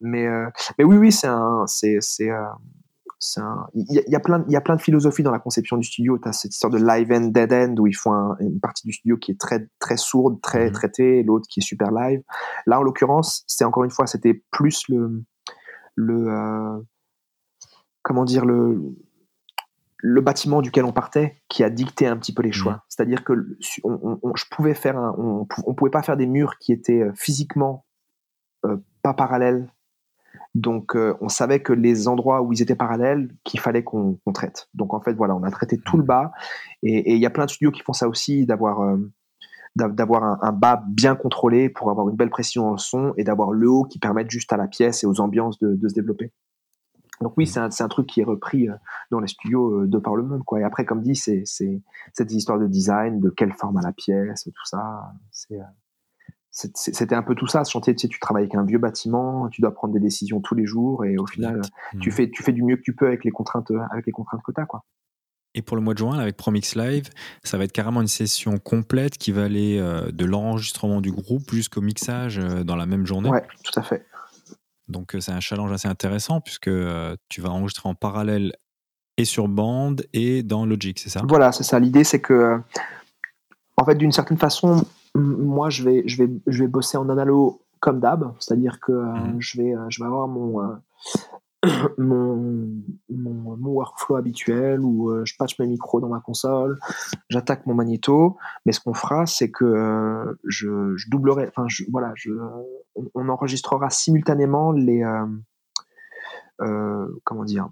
Mais, euh, mais oui, oui, c'est un, c'est, c'est, euh, c'est un- il y, a- il y a plein, il y a plein de philosophies dans la conception du studio. Tu as cette histoire de live and dead end où ils font un- une partie du studio qui est très, très sourde, très Mhm. traitée, et l'autre qui est super live. Là, en l'occurrence, c'est encore une fois, c'était plus le, le, euh, comment dire, le, le bâtiment duquel on partait qui a dicté un petit peu les choix. Mhm. C'est-à-dire que on, je pouvais faire un, on, pou- on pouvait pas faire des murs qui étaient euh, physiquement euh, pas parallèles. Donc euh, on savait que les endroits où ils étaient parallèles, qu'il fallait qu'on traite. Donc en fait voilà, on a traité tout le bas et il y a plein de studios qui font ça aussi, d'avoir euh, d'av- d'avoir un, bas bien contrôlé pour avoir une belle pression dans le son et d'avoir le haut qui permette juste à la pièce et aux ambiances de, se développer. Donc oui, c'est un, truc qui est repris euh, dans les studios euh, de par le monde. Quoi. Et après, comme dit, c'est des histoires de design, de quelle forme a la pièce, tout ça. C'était un peu tout ça. Ce chantier, tu sais, tu travailles avec un vieux bâtiment, tu dois prendre des décisions tous les jours et au final, Exact. tu fais, tu fais du mieux que tu peux avec les contraintes, avec les contraintes que tu as. Quoi. Et pour le mois de juin, avec Promix Live, ça va être carrément une session complète qui va aller euh, de l'enregistrement du groupe jusqu'au mixage euh, dans la même journée. Ouais, tout à fait. Donc euh, c'est un challenge assez intéressant puisque tu vas enregistrer en parallèle et sur bande et dans Logic, c'est ça? Voilà, c'est ça. L'idée, c'est que, en fait, d'une certaine façon, moi, je vais, je vais, je vais bosser en analo comme d'hab, c'est-à-dire que euh, Mhm. je vais, euh, je vais avoir mon, euh, mon, mon, mon workflow habituel où euh, je patch mes micros dans ma console, j'attaque mon magnéto, mais ce qu'on fera, c'est que je, je doublerai, enfin, je, voilà, je, on, on enregistrera simultanément les, comment dire,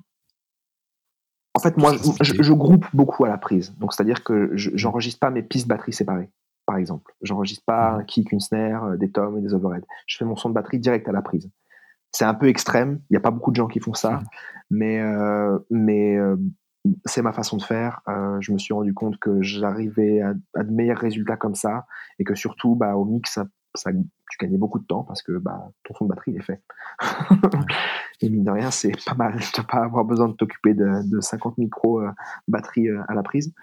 en fait, moi, je, je groupe beaucoup à la prise. Donc, c'est-à-dire que je j'enregistre pas mes pistes batterie séparées, par exemple. J'enregistre pas Mhm. un kick, une snare, euh, des toms et des overheads. Je fais mon son de batterie direct à la prise. C'est un peu extrême. Il n'y a pas beaucoup de gens qui font ça, Mhm. mais euh, mais euh, c'est ma façon de faire. Euh, je me suis rendu compte que j'arrivais à, à de meilleurs résultats comme ça et que surtout, bah, au mix, ça, ça- tu gagnais beaucoup de temps parce que bah, ton son de batterie il est fait. Et mine de rien, c'est pas mal de pas avoir besoin de t'occuper de, de 50 micros euh, batterie euh, à la prise.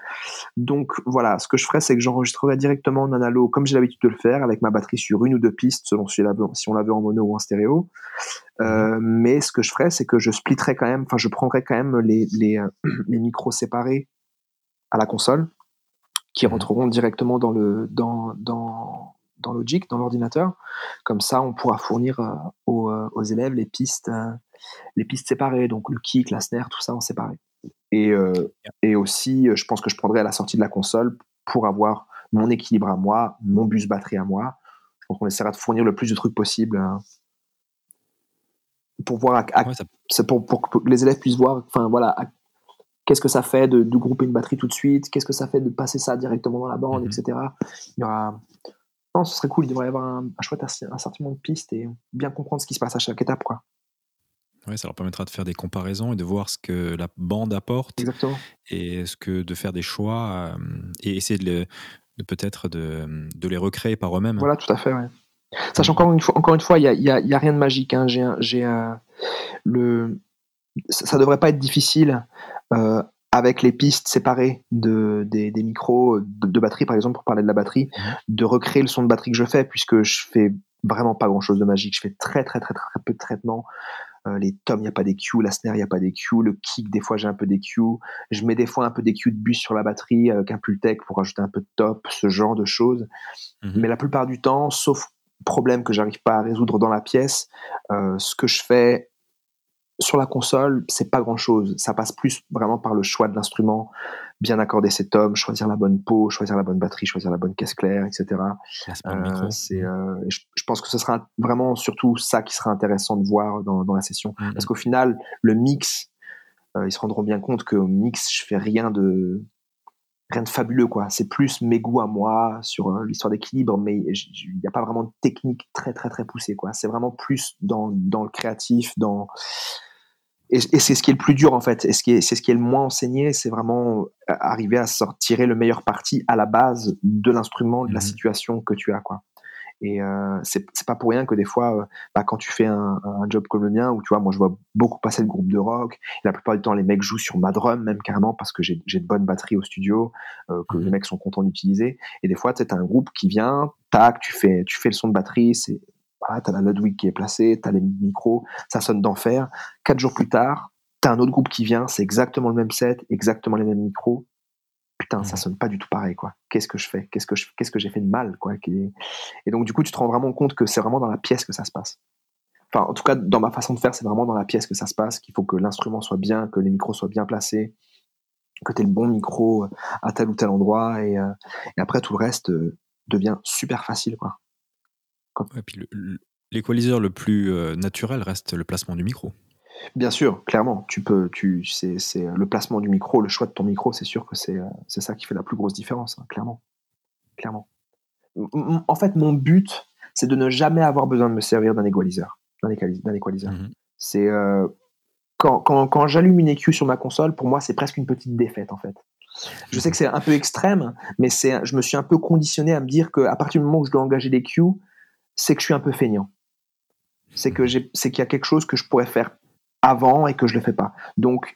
Donc voilà, ce que je ferais, c'est que j'enregistrerai directement en analo, comme j'ai l'habitude de le faire, avec ma batterie sur une ou deux pistes, selon si, on la veut en mono ou en stéréo. Euh, mais ce que je ferais, c'est que je splitterais quand même, enfin, je prendrais quand même les, les, euh, les micros séparés à la console, qui Mhm. rentreront directement dans le dans dans dans Logic, dans l'ordinateur. Comme ça, on pourra fournir euh, aux, euh, aux élèves les pistes euh, les pistes séparées, donc le kick, la snare, tout ça en séparé. Et, et aussi, je pense que je prendrai à la sortie de la console pour avoir mon équilibre à moi, mon bus batterie à moi. Pense qu'on essaiera de fournir le plus de trucs possible euh, pour voir à- à- Ouais, ça- c'est pour, pour que les élèves puissent voir, enfin voilà, qu'est-ce que ça fait de, de grouper une batterie tout de suite, qu'est-ce que ça fait de passer ça directement dans la bande, Mhm. etc. Il y aura, Non, ce serait cool. Il devrait y avoir un, un chouette assortiment de pistes et bien comprendre ce qui se passe à chaque étape, quoi. Ouais, ça leur permettra de faire des comparaisons et de voir ce que la bande apporte. Exactement. Et ce que de faire des choix euh, et essayer de, de peut-être de, de, les recréer par eux-mêmes. Voilà, tout à fait. Ouais. Sachant encore une fois, encore une fois, il y a, a, a, rien de magique. Hein. J'ai, j'ai euh, le, ça, ne devrait pas être difficile euh, avec les pistes séparées de, des, des micros de, de, batterie, par exemple, pour parler de la batterie, mmh. de recréer le son de batterie que je fais, puisque je fais vraiment pas grand chose de magique. Je fais très très très très, peu de traitements. Euh, les toms, il n'y a pas des Q, la snare, il n'y a pas des Q, le kick, des fois j'ai un peu des Q, je mets des fois un peu des Q de bus sur la batterie avec un Pultec pour ajouter un peu de top, ce genre de choses. Mmh. Mais la plupart du temps, sauf problème que j'arrive pas à résoudre dans la pièce, euh, ce que je fais sur la console, c'est pas grand chose. Ça passe plus vraiment par le choix de l'instrument, bien accorder ses tomes, choisir la bonne peau, choisir la bonne batterie, choisir la bonne caisse claire, etc. Euh, c'est, euh, je, je, pense que ce sera vraiment surtout ça qui sera intéressant de voir dans, dans la session. Mm -hmm. Parce qu'au final, le mix, euh, ils se rendront bien compte que au mix, je fais rien de rien de fabuleux quoi. C'est plus mes goûts à moi sur euh, l'histoire d'équilibre, mais il n'y a pas vraiment de technique très très très poussée quoi. C'est vraiment plus dans dans le créatif, dans et, et c'est ce qui est le plus dur en fait. Et c'est ce qui est le moins enseigné, c'est vraiment arriver à sortir le meilleur parti à la base de l'instrument, de la mmh. situation que tu as quoi. Et euh, c'est pas pour rien que des fois, euh, bah, quand tu fais un, un, job comme le mien, où tu vois, moi je vois beaucoup passer de groupes de rock, la plupart du temps les mecs jouent sur ma drum même carrément parce que j'ai de bonnes batteries au studio, euh, que les mecs sont contents d'utiliser. Et des fois, tu as un groupe qui vient, tac, tu fais, tu fais le son de batterie, c'est voilà, t'as la Ludwig qui est placée, t'as les micros, ça sonne d'enfer. Quatre jours plus tard, t'as un autre groupe qui vient, c'est exactement le même set, exactement les mêmes micros. Putain, ça sonne pas du tout pareil, quoi. Qu'est-ce que je fais? Qu'est-ce que je, qu'est-ce que j'ai fait de mal, quoi Et donc, du coup, tu te rends vraiment compte que c'est vraiment dans la pièce que ça se passe. Enfin, en tout cas, dans ma façon de faire, c'est vraiment dans la pièce que ça se passe, qu'il faut que l'instrument soit bien, que les micros soient bien placés, que tu aies le bon micro à tel ou tel endroit, et, euh, et après, tout le reste euh, devient super facile, quoi. Et puis l'équaliseur le, le, plus euh, naturel reste le placement du micro. Bien sûr, clairement. Tu peux, tu, c'est, c'est le placement du micro, le choix de ton micro, c'est sûr que c'est, c'est ça qui fait la plus grosse différence, hein, clairement. Clairement. En fait, mon but, c'est de ne jamais avoir besoin de me servir d'un égaliseur. D'un, équaliseur. Mmh. C'est euh, quand, quand, quand j'allume une EQ sur ma console, pour moi, c'est presque une petite défaite, en fait. Je sais que c'est un peu extrême, mais c'est, je me suis un peu conditionné à me dire qu'à partir du moment où je dois engager l'EQ, c'est que je suis un peu feignant. C'est que j'ai, c'est qu'il y a quelque chose que je pourrais faire avant et que je le fais pas. Donc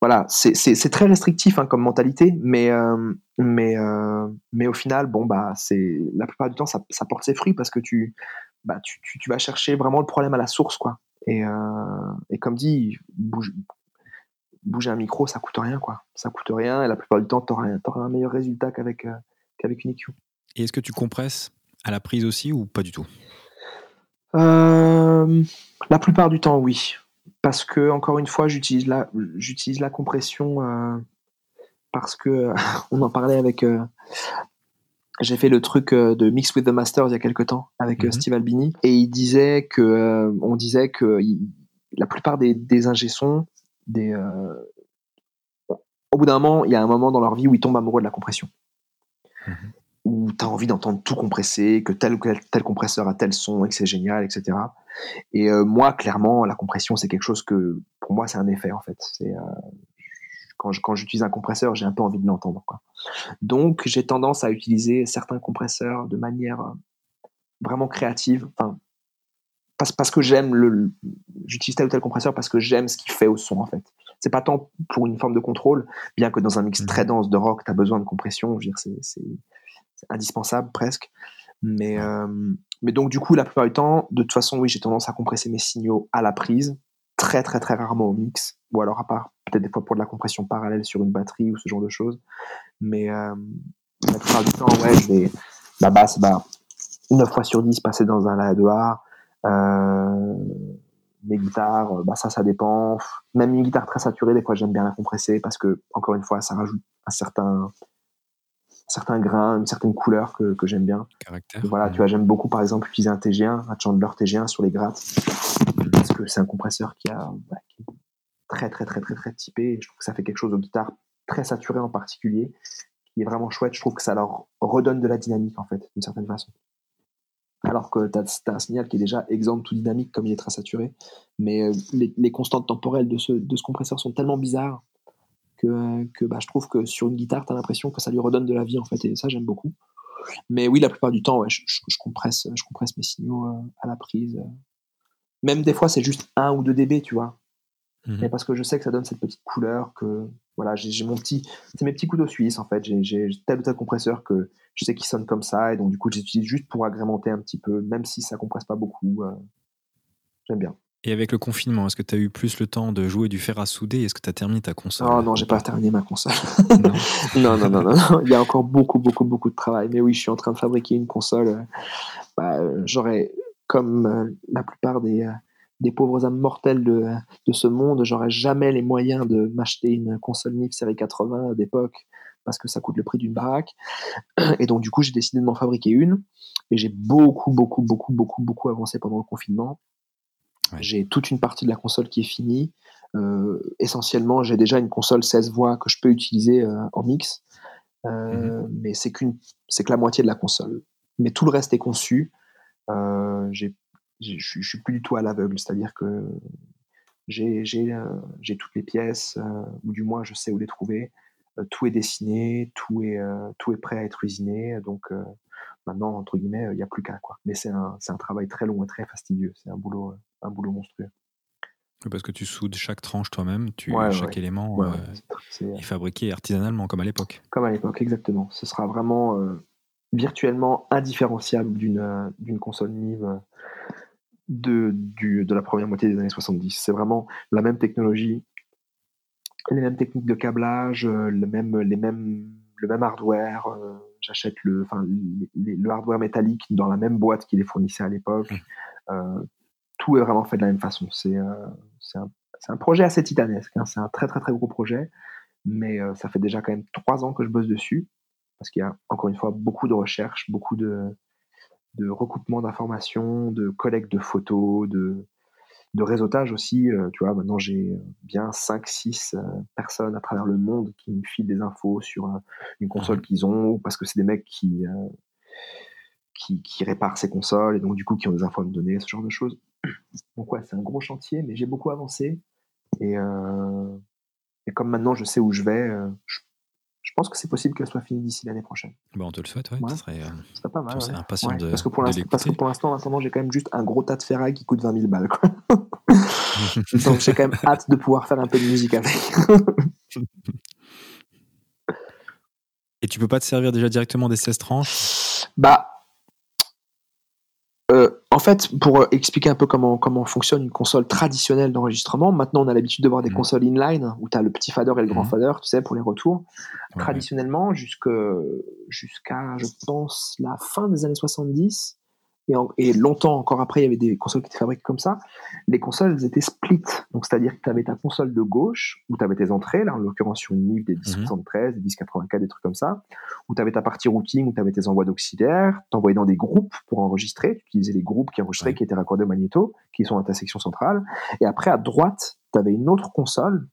voilà, c'est, très restrictif hein, comme mentalité, mais euh, mais euh, mais au final, bon bah c'est la plupart du temps ça, ça porte ses fruits parce que tu bah tu, tu, tu, vas chercher vraiment le problème à la source quoi. Et, euh, et comme dit, bouge, bouger un micro, ça coûte rien quoi. Ça coûte rien et la plupart du temps, tu auras, un meilleur résultat qu'avec qu'avec une EQ. Et est-ce que tu compresses à la prise aussi ou pas du tout? La plupart du temps, oui. Parce que, encore une fois, j'utilise la, j'utilise la compression euh, parce que, on en parlait avec. Euh, j'ai fait le truc euh, de Mix with the Masters il y a quelques temps avec mm -hmm. Steve Albini et il disait que, on disait que il, la plupart des, des ingé-sons, des, au bout d'un moment, il y a un moment dans leur vie où ils tombent amoureux de la compression. Mm -hmm où tu as envie d'entendre tout compresser, que tel ou tel, tel, compresseur a tel son et que c'est génial, etc. Et euh, moi, clairement, la compression, c'est quelque chose que, pour moi, c'est un effet, en fait. C'est, euh, quand, je, quand j'utilise un compresseur, j'ai un peu envie de l'entendre. Quoi. Donc, j'ai tendance à utiliser certains compresseurs de manière euh, vraiment créative. Enfin, parce, parce que j'aime le. J'utilise tel ou tel compresseur parce que j'aime ce qu'il fait au son, en fait. C'est pas tant pour une forme de contrôle, bien que dans un mix très dense de rock, tu as besoin de compression. Je veux dire, c'est, c'est indispensable presque. Mais, euh, mais donc, du coup, la plupart du temps, de toute façon, oui, j'ai tendance à compresser mes signaux à la prise, très, très, très rarement au mix, ou alors à part peut-être des fois pour de la compression parallèle sur une batterie ou ce genre de choses. Mais euh, la plupart du temps, ouais, je vais, la basse, bah, 9 fois sur 10 passer dans un la 2A. Euh, mes guitares, bah ça, ça dépend. Même une guitare très saturée, des fois, j'aime bien la compresser parce que, encore une fois, ça rajoute un certain, certains grains, une certaine couleur que, que j'aime bien. Caractère. Voilà, tu vois, j'aime beaucoup par exemple utiliser un TG1, un Chandler TG1 sur les grattes, parce que c'est un compresseur qui, a, qui est très très très très très typé. Et je trouve que ça fait quelque chose aux guitares très saturées en particulier, qui est vraiment chouette. Je trouve que ça leur redonne de la dynamique en fait, d'une certaine façon. alors que tu as, un signal qui est déjà exempt tout dynamique comme il est très saturé. Mais euh, les, constantes temporelles de ce, de ce compresseur sont tellement bizarres que, que bah, je trouve que sur une guitare, tu as l'impression que ça lui redonne de la vie en fait, et ça j'aime beaucoup. Mais oui, la plupart du temps, ouais, je, compresse, je compresse mes signaux euh, à la prise. Même des fois, c'est juste 1 ou 2 dB, tu vois. Mhm. Mais parce que je sais que ça donne cette petite couleur que voilà, j'ai mon petit, c'est mes petits couteaux suisses en fait. J'ai tel ou tel compresseur que je sais qu'il sonne comme ça et donc du coup j'utilise juste pour agrémenter un petit peu, même si ça compresse pas beaucoup. Euh, j'aime bien. Et avec le confinement, est-ce que tu as eu plus le temps de jouer du fer à souder? Est-ce que tu as terminé ta console? Oh non, j'ai pas terminé ma console. non. non. non, non, Il y a encore beaucoup, beaucoup, beaucoup de travail. Mais oui, je suis en train de fabriquer une console. Bah, J'aurais, comme euh, la plupart des, euh, des pauvres âmes mortelles de, de ce monde, j'aurais jamais les moyens de m'acheter une console NIF série 80 d'époque parce que ça coûte le prix d'une baraque. Et donc, du coup, j'ai décidé de m'en fabriquer une. Et j'ai beaucoup, beaucoup, beaucoup, beaucoup, beaucoup avancé pendant le confinement. J'ai toute une partie de la console qui est finie. Euh, essentiellement, j'ai déjà une console 16 voix que je peux utiliser euh, en mix. Euh, mhm. Mais c'est qu'une, c'est que la moitié de la console. Mais tout le reste est conçu. j'ai je suis plus du tout à l'aveugle, c'est-à-dire que j'ai toutes les pièces, ou du moins je sais où les trouver. tout est dessiné, tout est, tout est prêt à être usiné. Donc maintenant, entre guillemets, il n'y a plus qu'à. quoi. Mais c'est un, un, travail très long et très fastidieux. C'est un boulot, un boulot monstrueux. Parce que tu soudes chaque tranche toi-même, tu chaque élément est, fabriqué artisanalement, comme à l'époque. Comme à l'époque, exactement. Ce sera vraiment virtuellement indiférenciable d'une console Nive de, du, de la première moitié des années 70. C'est vraiment la même technologie, les mêmes techniques de câblage, euh, le même, les mêmes, le même hardware. Euh, j'achète le, hardware métallique dans la même boîte qui les fournissait à l'époque. Mmh. Euh, tout est vraiment fait de la même façon. C'est un, un, projet assez titanesque. Hein. C'est un très très très gros projet, mais ça fait déjà quand même trois ans que je bosse dessus parce qu'il y a encore une fois beaucoup de recherches, beaucoup de, de recoupement d'informations, de collecte de photos, de, de réseautage aussi. Euh, tu vois, maintenant j'ai bien 5-6 euh, personnes à travers le monde qui me filent des infos sur euh, une console qu'ils ont, ou parce que c'est des mecs qui, qui, qui, réparent ces consoles et donc du coup qui ont des infos à me donner, ce genre de choses. Donc ouais, c'est un gros chantier, mais j'ai beaucoup avancé. Et, et comme maintenant je sais où je vais, je pense que c'est possible qu'elle soit finie d'ici l'année prochaine. Bon, on te le souhaite, ouais. Ça serait, euh, pas mal. impatient de, parce, que pour l'instant, parce j'ai quand même juste un gros tas de ferraille qui coûte 20 000 balles. Donc j'ai quand même hâte de pouvoir faire un peu de musique avec. Et tu peux pas te servir déjà directement des 16 tranches? Bah, euh, en fait, pour euh, expliquer un peu comment, comment fonctionne une console traditionnelle d'enregistrement, maintenant on a l'habitude de voir des mmh. consoles inline où tu as le petit fader et le grand mmh. fader, tu sais, pour les retours. Traditionnellement, jusqu'à, je pense, la fin des années 70, et, longtemps encore après, il y avait des consoles qui étaient fabriquées comme ça. Les consoles, elles étaient split. Donc, c'est-à-dire que tu avais ta console de gauche, où tu avais tes entrées, là, en l'occurrence sur une NIF des 1073, mhm. des 1084, des trucs comme ça, où tu avais ta partie routing, où tu avais tes envois d'auxiliaires, tu envoyais dans des groupes pour enregistrer, tu utilisais les groupes qui enregistraient, qui étaient raccordés au magnéto, qui sont à ta section centrale. Et après, à droite, tu avais une autre console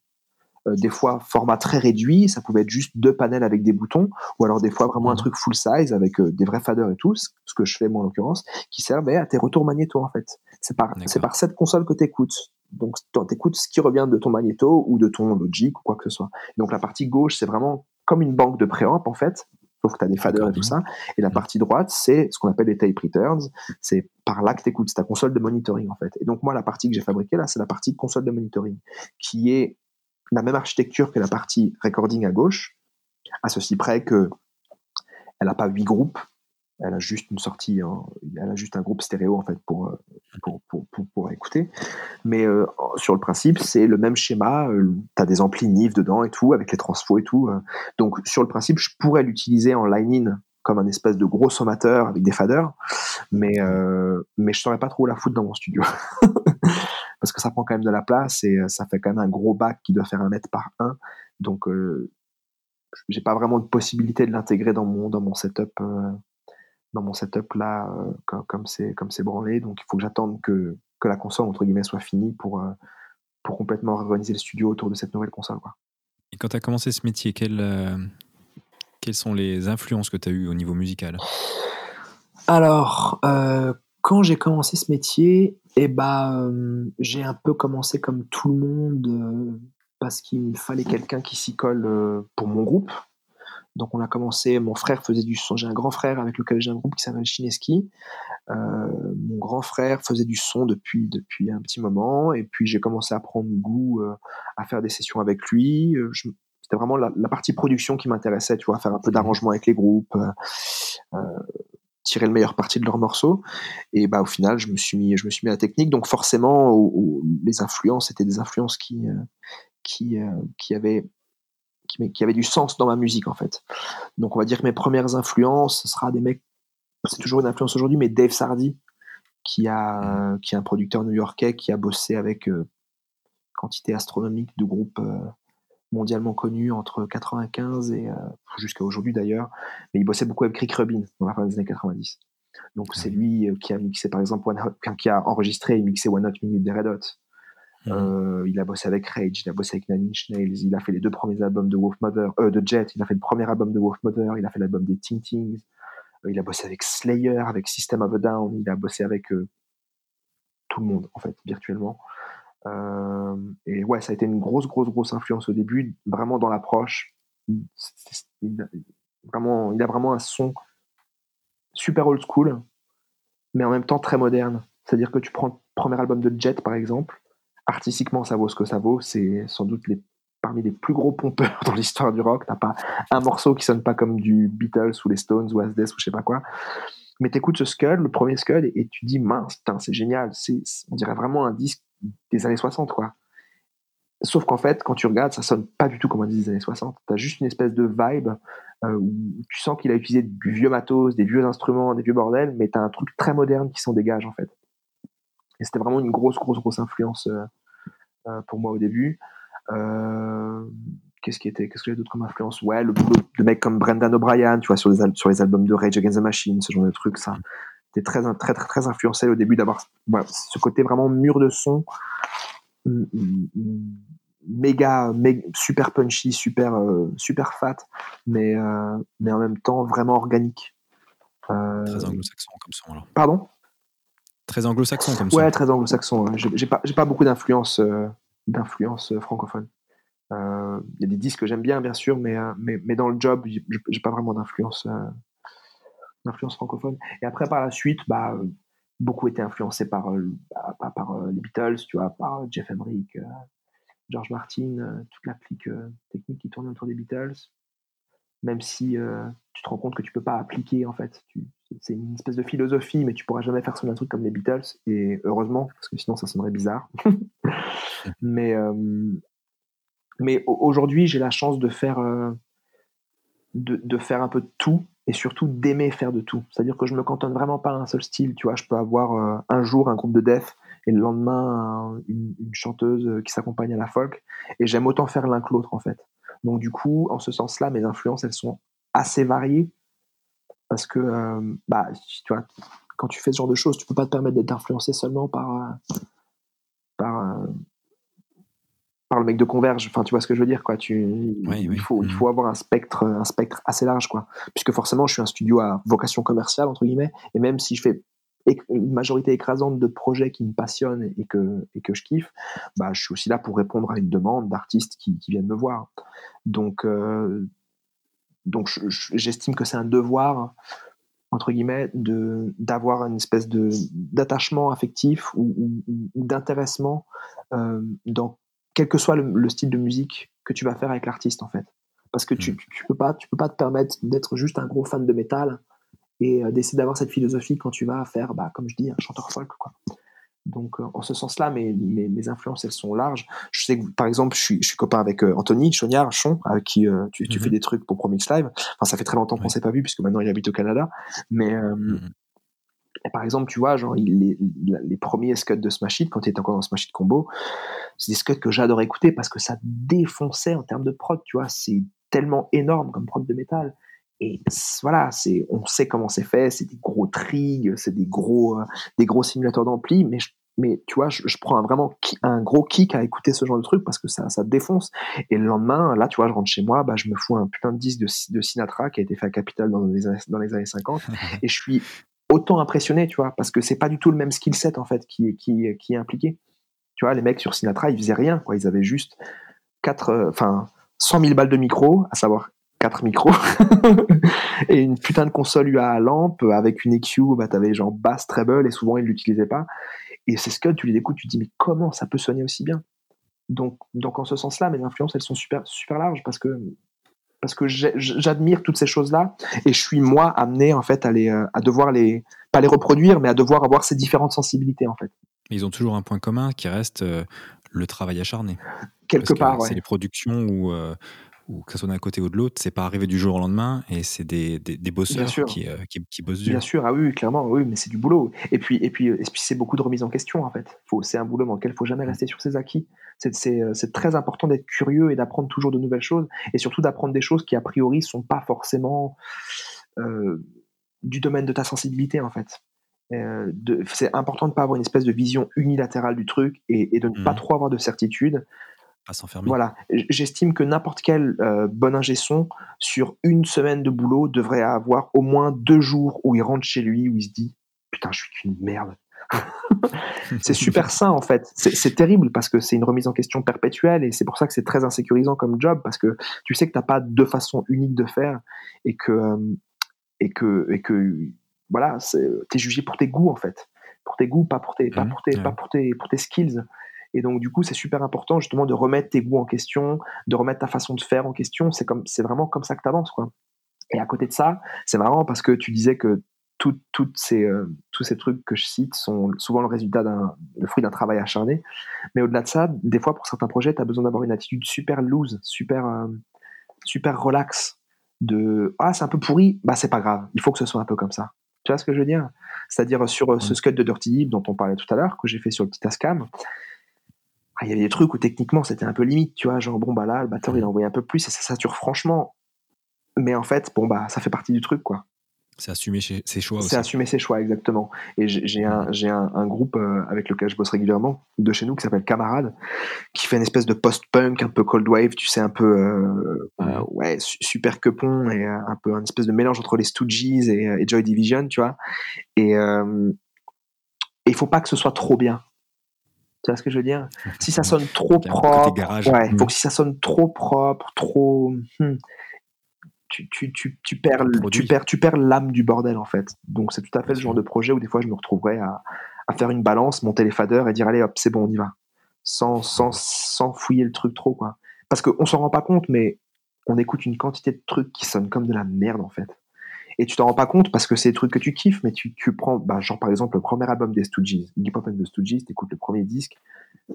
des fois format très réduit, ça pouvait être juste deux panels avec des boutons, ou alors des fois vraiment un truc full size avec euh, des vrais faders et tout, ce que je fais moi en l'occurrence, qui servait à tes retours magnéto en fait. C'est par, c'est par cette console que tu écoutes. Donc tu écoutes ce qui revient de ton magnéto ou de ton Logic ou quoi que ce soit. Donc la partie gauche, c'est vraiment comme une banque de préamp en fait, sauf que tu as des faders et tout ça. Et la partie droite, c'est ce qu'on appelle les tape returns. C'est par là que tu écoutes, c'est ta console de monitoring en fait. Et donc moi, la partie que j'ai fabriquée là, c'est la partie console de monitoring, qui est la même architecture que la partie recording à gauche, à ceci près que elle n'a pas huit groupes, elle a juste une sortie, elle a juste un groupe stéréo en fait pour, pour, pour, pour, écouter. Mais euh, sur le principe, c'est le même schéma, euh, tu as des amplis NIF dedans et tout, avec les transfos et tout. Euh. donc sur le principe, je pourrais l'utiliser en line-in comme un espèce de gros sommateur avec des faders, mais, mais je saurais pas trop la foutre dans mon studio. parce que ça prend quand même de la place et euh, ça fait quand même un gros bac qui doit faire un mètre par un. Donc, euh, j'ai pas vraiment de possibilité de l'intégrer dans mon, dans mon setup. Euh, dans mon setup là, comme c'est comme c'est branlé, donc il faut que j'attende que, que la console entre guillemets soit finie pour pour complètement organiser le studio autour de cette nouvelle console. Quoi. Et quand tu as commencé ce métier, quelles, quelles sont les influences que tu as eues au niveau musical? Alors, euh, quand j'ai commencé ce métier, eh ben, euh, j'ai un peu commencé comme tout le monde euh, parce qu'il me fallait quelqu'un qui s'y colle euh, pour mon groupe. Donc on a commencé, mon frère faisait du son, j'ai un grand frère avec lequel j'ai un groupe qui s'appelle Chineski. Mon grand frère faisait du son depuis, depuis un petit moment et puis j'ai commencé à prendre goût à faire des sessions avec lui. C'était vraiment la, partie production qui m'intéressait, tu vois, faire un peu d'arrangement avec les groupes, tirer le meilleur parti de leurs morceaux. Et bah au final, je me suis mis, à la technique. Donc forcément, les influences étaient des influences qui, euh, euh, qui avaient du sens dans ma musique en fait. Donc on va dire que mes premières influences, ce sera des mecs, c'est toujours une influence aujourd'hui, mais Dave Sardi, qui, a, est un producteur new-yorkais qui a bossé avec euh, quantité astronomique de groupes mondialement connus entre 95 et euh, jusqu'à aujourd'hui d'ailleurs. Mais il bossait beaucoup avec Rick Rubin dans la fin des années 90. Donc c'est lui euh, qui a mixé par exemple One Hot, qui a enregistré et mixé One Hot Minute des Red Hot. Euh, il a bossé avec Rage, il a bossé avec Nine Inch Nails, il a fait les deux premiers albums de Wolfmother, euh, de Jet, il a fait le premier album de Wolfmother, il a fait l'album des Ting Tings, euh, il a bossé avec Slayer, avec System of a Down, il a bossé avec tout le monde en fait, virtuellement. Euh, et ouais, ça a été une grosse, grosse, grosse influence au début, vraiment dans l'approche. Vraiment, il a vraiment un son super old school, mais en même temps très moderne. C'est-à-dire que tu prends le premier album de Jet par exemple, artistiquement ça vaut ce que ça vaut, c'est sans doute les, parmi les plus gros pompeurs dans l'histoire du rock. T'as pas un morceau qui sonne pas comme du Beatles ou les Stones ou Asdes ou je sais pas quoi. Mais t'écoutes ce Skull, le premier Skull, et, tu dis mince, c'est génial, c'est, on dirait vraiment un disque des années 60 quoi. Sauf qu'en fait, quand tu regardes, ça sonne pas du tout comme un disque des années 60. T'as juste une espèce de vibe euh, où tu sens qu'il a utilisé du vieux matos, des vieux instruments, des vieux bordels, mais t'as un truc très moderne qui s'en dégage en fait. Et c'était vraiment une grosse, grosse, grosse influence euh, euh, pour moi au début. Qu'est-ce qui était, qu'est-ce que j'ai d'autre comme influence? Ouais, le boulot de mecs comme Brendan O'Brien, tu vois, sur les, sur les albums de Rage Against the Machine, ce genre de trucs, ça. C'était très, très, très, très influencé au début d'avoir voilà, ce côté vraiment mur de son, mm, mm, méga, méga super punchy, super, euh, super fat, mais, euh, mais en même temps vraiment organique. Euh, Très anglo-saxon comme son, alors. pardon? Très anglo-saxon comme son. Ouais, très anglo-saxon. J'ai pas, beaucoup d'influence d'influence francophone. Il y a des disques que j'aime bien, bien sûr, mais, mais, mais dans le job, j'ai pas vraiment d'influence d'influence francophone. Et après, par la suite, bah, euh, beaucoup été influencé par, euh, bah, par, euh, les Beatles, tu vois, par Jeff Emerick, euh, George Martin, toute la clique euh, technique qui tourne autour des Beatles. Même si tu te rends compte que tu peux pas appliquer, en fait. C'est une espèce de philosophie, mais tu pourras jamais faire sonner un truc comme les Beatles. Et heureusement, parce que sinon ça sonnerait bizarre. mais mais au- aujourd'hui, j'ai la chance de faire, de, de faire un peu de tout et surtout d'aimer faire de tout. C'est-à-dire que je me cantonne vraiment pas à un seul style. Tu vois, je peux avoir euh, un jour un groupe de death et le lendemain un- une, chanteuse euh, qui s'accompagne à la folk. Et j'aime autant faire l'un que l'autre en fait. Donc du coup, en ce sens-là, mes influences, elles sont assez variées parce que, euh, bah, tu vois, quand tu fais ce genre de choses, tu peux pas te permettre d'être influencé seulement par euh, par euh, par le mec de Converge. Enfin, tu vois ce que je veux dire, quoi. Tu, Oui, il oui. faut, il faut avoir un spectre, un spectre assez large, quoi. Puisque forcément, je suis un studio à vocation commerciale entre guillemets, et même si je fais une majorité écrasante de projets qui me passionnent et que et que je kiffe, bah, je suis aussi là pour répondre à une demande d'artistes qui, qui viennent me voir. Donc, euh, donc, j'estime que c'est un devoir entre guillemets d'avoir une espèce d'attachement affectif ou, ou- ou- ou d'intéressement euh, dans quel que soit le, le style de musique que tu vas faire avec l'artiste en fait parce que tu, Mm. tu, tu peux pas tu peux pas te permettre d'être juste un gros fan de métal et euh, d'essayer d'avoir cette philosophie quand tu vas faire bah, comme je dis un chanteur folk quoi donc euh, en ce sens-là mes, mes, mes influences elles sont larges je sais que par exemple je suis, je suis copain avec euh, Anthony Chognard Chon avec qui euh, tu, tu Mhm. fais des trucs pour Promix Live enfin ça fait très longtemps qu'on Ouais. s'est pas vu puisque maintenant il habite au Canada mais euh, et par exemple, tu vois, genre, il- les, les premiers scuds de Smash Hit, quand il était encore dans Smash Hit Combo, c'est des scuds que j'adore écouter parce que ça défonçait en termes de prod, tu vois. C'est tellement énorme comme prod de métal. Et voilà, c'est, on sait comment c'est fait, c'est des gros trigs, c'est des gros, euh, des gros simulateurs d'ampli, mais, je- mais tu vois, je, je prends un, vraiment un gros kick à écouter ce genre de truc parce que ça, ça défonce. Et le lendemain, là, tu vois, je rentre chez moi, bah, je me fous un putain de disque de, de Sinatra qui a été fait à Capital dans les, années- dans les années 50 et je suis autant impressionné, tu vois, parce que c'est pas du tout le même skill set en fait qui, est impliqué. Tu vois, les mecs sur Sinatra, ils faisaient rien, quoi. Ils avaient juste quatre, euh, enfin, 100 000 balles de micro, à savoir quatre micros, et une putain de console UA à lampe avec une EQ, bah, t'avais genre basse, treble, et souvent ils l'utilisaient pas. Et c'est ce que tu les écoutes, tu te dis, mais comment ça peut sonner aussi bien? Donc, donc, en ce sens-là, mes influences, elles sont super, super larges parce que, parce que j'admire toutes ces choses-là et je suis, moi, amené, en fait, à, les, euh, à devoir les, pas les reproduire, mais à devoir avoir ces différentes sensibilités, en fait. Ils ont toujours un point commun qui reste euh, le travail acharné. Quelque part, C'est les productions où, euh, ou que ce soit d'un côté ou de l'autre, c'est pas arrivé du jour au lendemain et c'est des, des, des bosseurs qui, euh, qui, qui, bossent dur. Bien sûr, ah oui, clairement, oui, mais c'est du boulot. Et puis, et puis, et puis c'est beaucoup de remise en question en fait. C'est un boulot dans lequel il faut jamais rester sur ses acquis. Euh, c'est très important d'être curieux et d'apprendre toujours de nouvelles choses et surtout d'apprendre des choses qui a priori sont pas forcément euh, du domaine de ta sensibilité en fait. Euh, c'est important de ne pas avoir une espèce de vision unilatérale du truc et, et de ne pas mmh. trop avoir de certitude s'enfermer. Voilà, j'estime que n'importe quel euh, bon ingé son sur une semaine de boulot devrait avoir au moins deux jours où il rentre chez lui où il se dit putain je suis qu'une merde. c'est super sain en fait. C'est terrible parce que c'est une remise en question perpétuelle et c'est pour ça que c'est très insécurisant comme job parce que tu sais que t'as pas deux façons uniques de faire et que euh, et que et que voilà, t'es jugé pour tes goûts en fait, pour tes goûts, pas pour tes, pas mmh, pour tes, pas pour tes, pour tes skills. Et donc, du coup, c'est super important justement de remettre tes goûts en question, de remettre ta façon de faire en question. C'est comme, c'est vraiment comme ça que tu avances, quoi. Et à côté de ça, c'est marrant parce que tu disais que toutes ces, euh, tous ces trucs que je cite sont souvent le résultat d'un, le fruit d'un travail acharné. Mais au-delà de ça, des fois, pour certains projets, tu as besoin d'avoir une attitude super loose, super, euh, super relax. De ah, c'est un peu pourri, bah c'est pas grave, il faut que ce soit un peu comme ça. Tu vois ce que je veux dire? C'est-à-dire sur euh, ce scud de Dirty Deep dont on parlait tout à l'heure, que j'ai fait sur le petit Ascam, il y avait des trucs où techniquement c'était un peu limite, tu vois, genre bon bah là le batteur il a envoyé un peu plus et ça sature franchement. Mais en fait, bon bah ça fait partie du truc quoi. C'est assumer ses choix aussi. C'est assumer ses choix, exactement. Et j'ai un, un, un, groupe euh, avec lequel je bosse régulièrement, de chez nous, qui s'appelle Camarade, qui fait une espèce de post-punk, un peu cold wave, tu sais, un peu euh, euh, ouais, super quepon, et un peu un espèce de mélange entre les Stooges et, et Joy Division, tu vois. Et il faut pas que ce soit trop bien. Tu vois ce que je veux dire? Si ça sonne trop propre, ouais, faut mm. que si ça sonne trop propre, trop, hmm, tu, tu, tu, tu, perds, tu perds, tu perds l'âme du bordel en fait. Donc c'est tout à fait le genre de projet où des fois je me retrouverais à, à faire une balance, monter les faders et dire allez hop c'est bon on y va, sans, sans, sans fouiller le truc trop quoi. Parce qu'on s'en rend pas compte, mais on écoute une quantité de trucs qui sonnent comme de la merde en fait et tu t'en rends pas compte parce que c'est des trucs que tu kiffes, mais tu, tu prends, bah, genre par exemple le premier album des Stooges, Iggy Pop and the Stooges, t'écoutes le premier disque,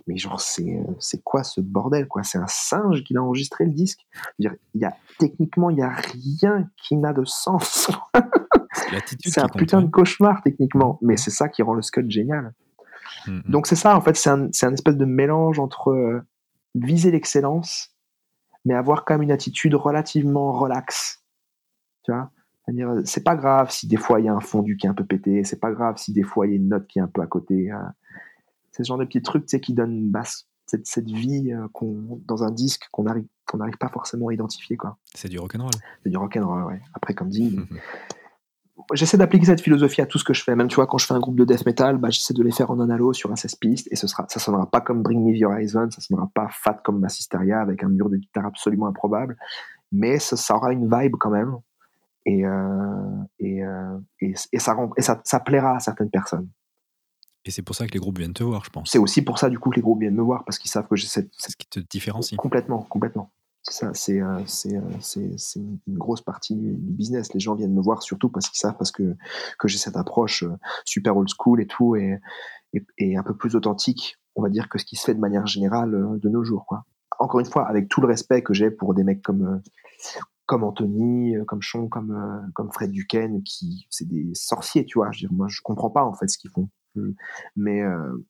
mais genre c'est c'est quoi ce bordel quoi? C'est un singe qui a enregistré le disque? il y a techniquement il y a rien qui n'a de sens. c'est un putain de cauchemar techniquement, mais c'est ça qui rend le scud génial. Mm-hmm. Donc c'est ça en fait, c'est un, un espèce de mélange entre euh, viser l'excellence, mais avoir quand même une attitude relativement relaxe. Tu vois? Euh, c'est pas grave si des fois il y a un fondu qui est un peu pété, c'est pas grave si des fois il y a une note qui est un peu à côté. Hein. C'est ce genre de petits trucs qui donnent cette, cette, vie euh, dans un disque qu'on n'arrive qu'on n'arrive pas forcément à identifier. quoi. C'est du rock'n'roll. C'est du rock'n'roll, ouais. Après, comme dit, j'essaie d'appliquer cette philosophie à tout ce que je fais. Même, tu vois, quand je fais un groupe de death metal, bah, j'essaie de les faire en analo sur un 16 pistes et ce sera, ça sonnera pas comme Bring Me The Horizon, ça sonnera pas fat comme Massisteria avec un mur de guitare absolument improbable, mais ça, ça aura une vibe quand même et, euh, et, euh, et, et, ça, et ça, ça, plaira à certaines personnes. Et c'est pour ça que les groupes viennent te voir, je pense. C'est aussi pour ça, du coup, que les groupes viennent me voir, parce qu'ils savent que j'ai cette. C'est ce qui te différencie. Complètement, complètement. C'est ça, c'est euh, c'est une grosse partie du business. Les gens viennent me voir surtout parce qu'ils savent parce que, que j'ai cette approche super old school et tout, et, et, et, un peu plus authentique, on va dire, que ce qui se fait de manière générale de nos jours. Quoi. Encore une fois, avec tout le respect que j'ai pour des mecs comme, comme Anthony, euh, comme Sean, comme, euh, comme Fred Duquesne, qui c'est des sorciers, tu vois. Je dire, moi, je comprends pas en fait ce qu'ils font, mais euh,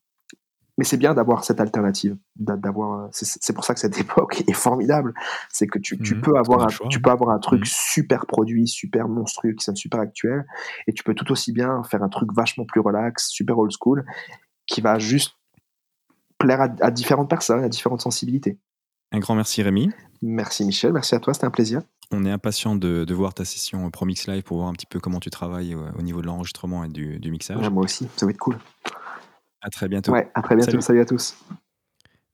mais c'est bien d'avoir cette alternative, d'avoir. C'est pour ça que cette époque est formidable, c'est que tu, tu, mmh peux avoir un, tu peux avoir un truc mmh. super produit, super monstrueux, qui sonne super actuel, et tu peux tout aussi bien faire un truc vachement plus relax, super old school, qui va juste plaire à différentes personnes, à différentes sensibilités. Un grand merci Rémi. Merci Michel, merci à toi, c'était un plaisir. On est impatient de, de voir ta session ProMix Live pour voir un petit peu comment tu travailles au, au niveau de l'enregistrement et du, du mixage. Ouais, moi aussi, ça va être cool. À très bientôt. Ouais, à très bientôt. Salut. Salut à tous.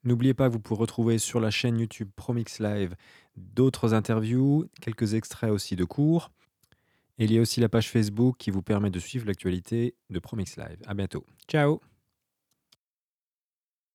N'oubliez pas, vous pouvez retrouver sur la chaîne YouTube Promix Live d'autres interviews, quelques extraits aussi de cours. Et il y a aussi la page Facebook qui vous permet de suivre l'actualité de Promix Live. À bientôt. Ciao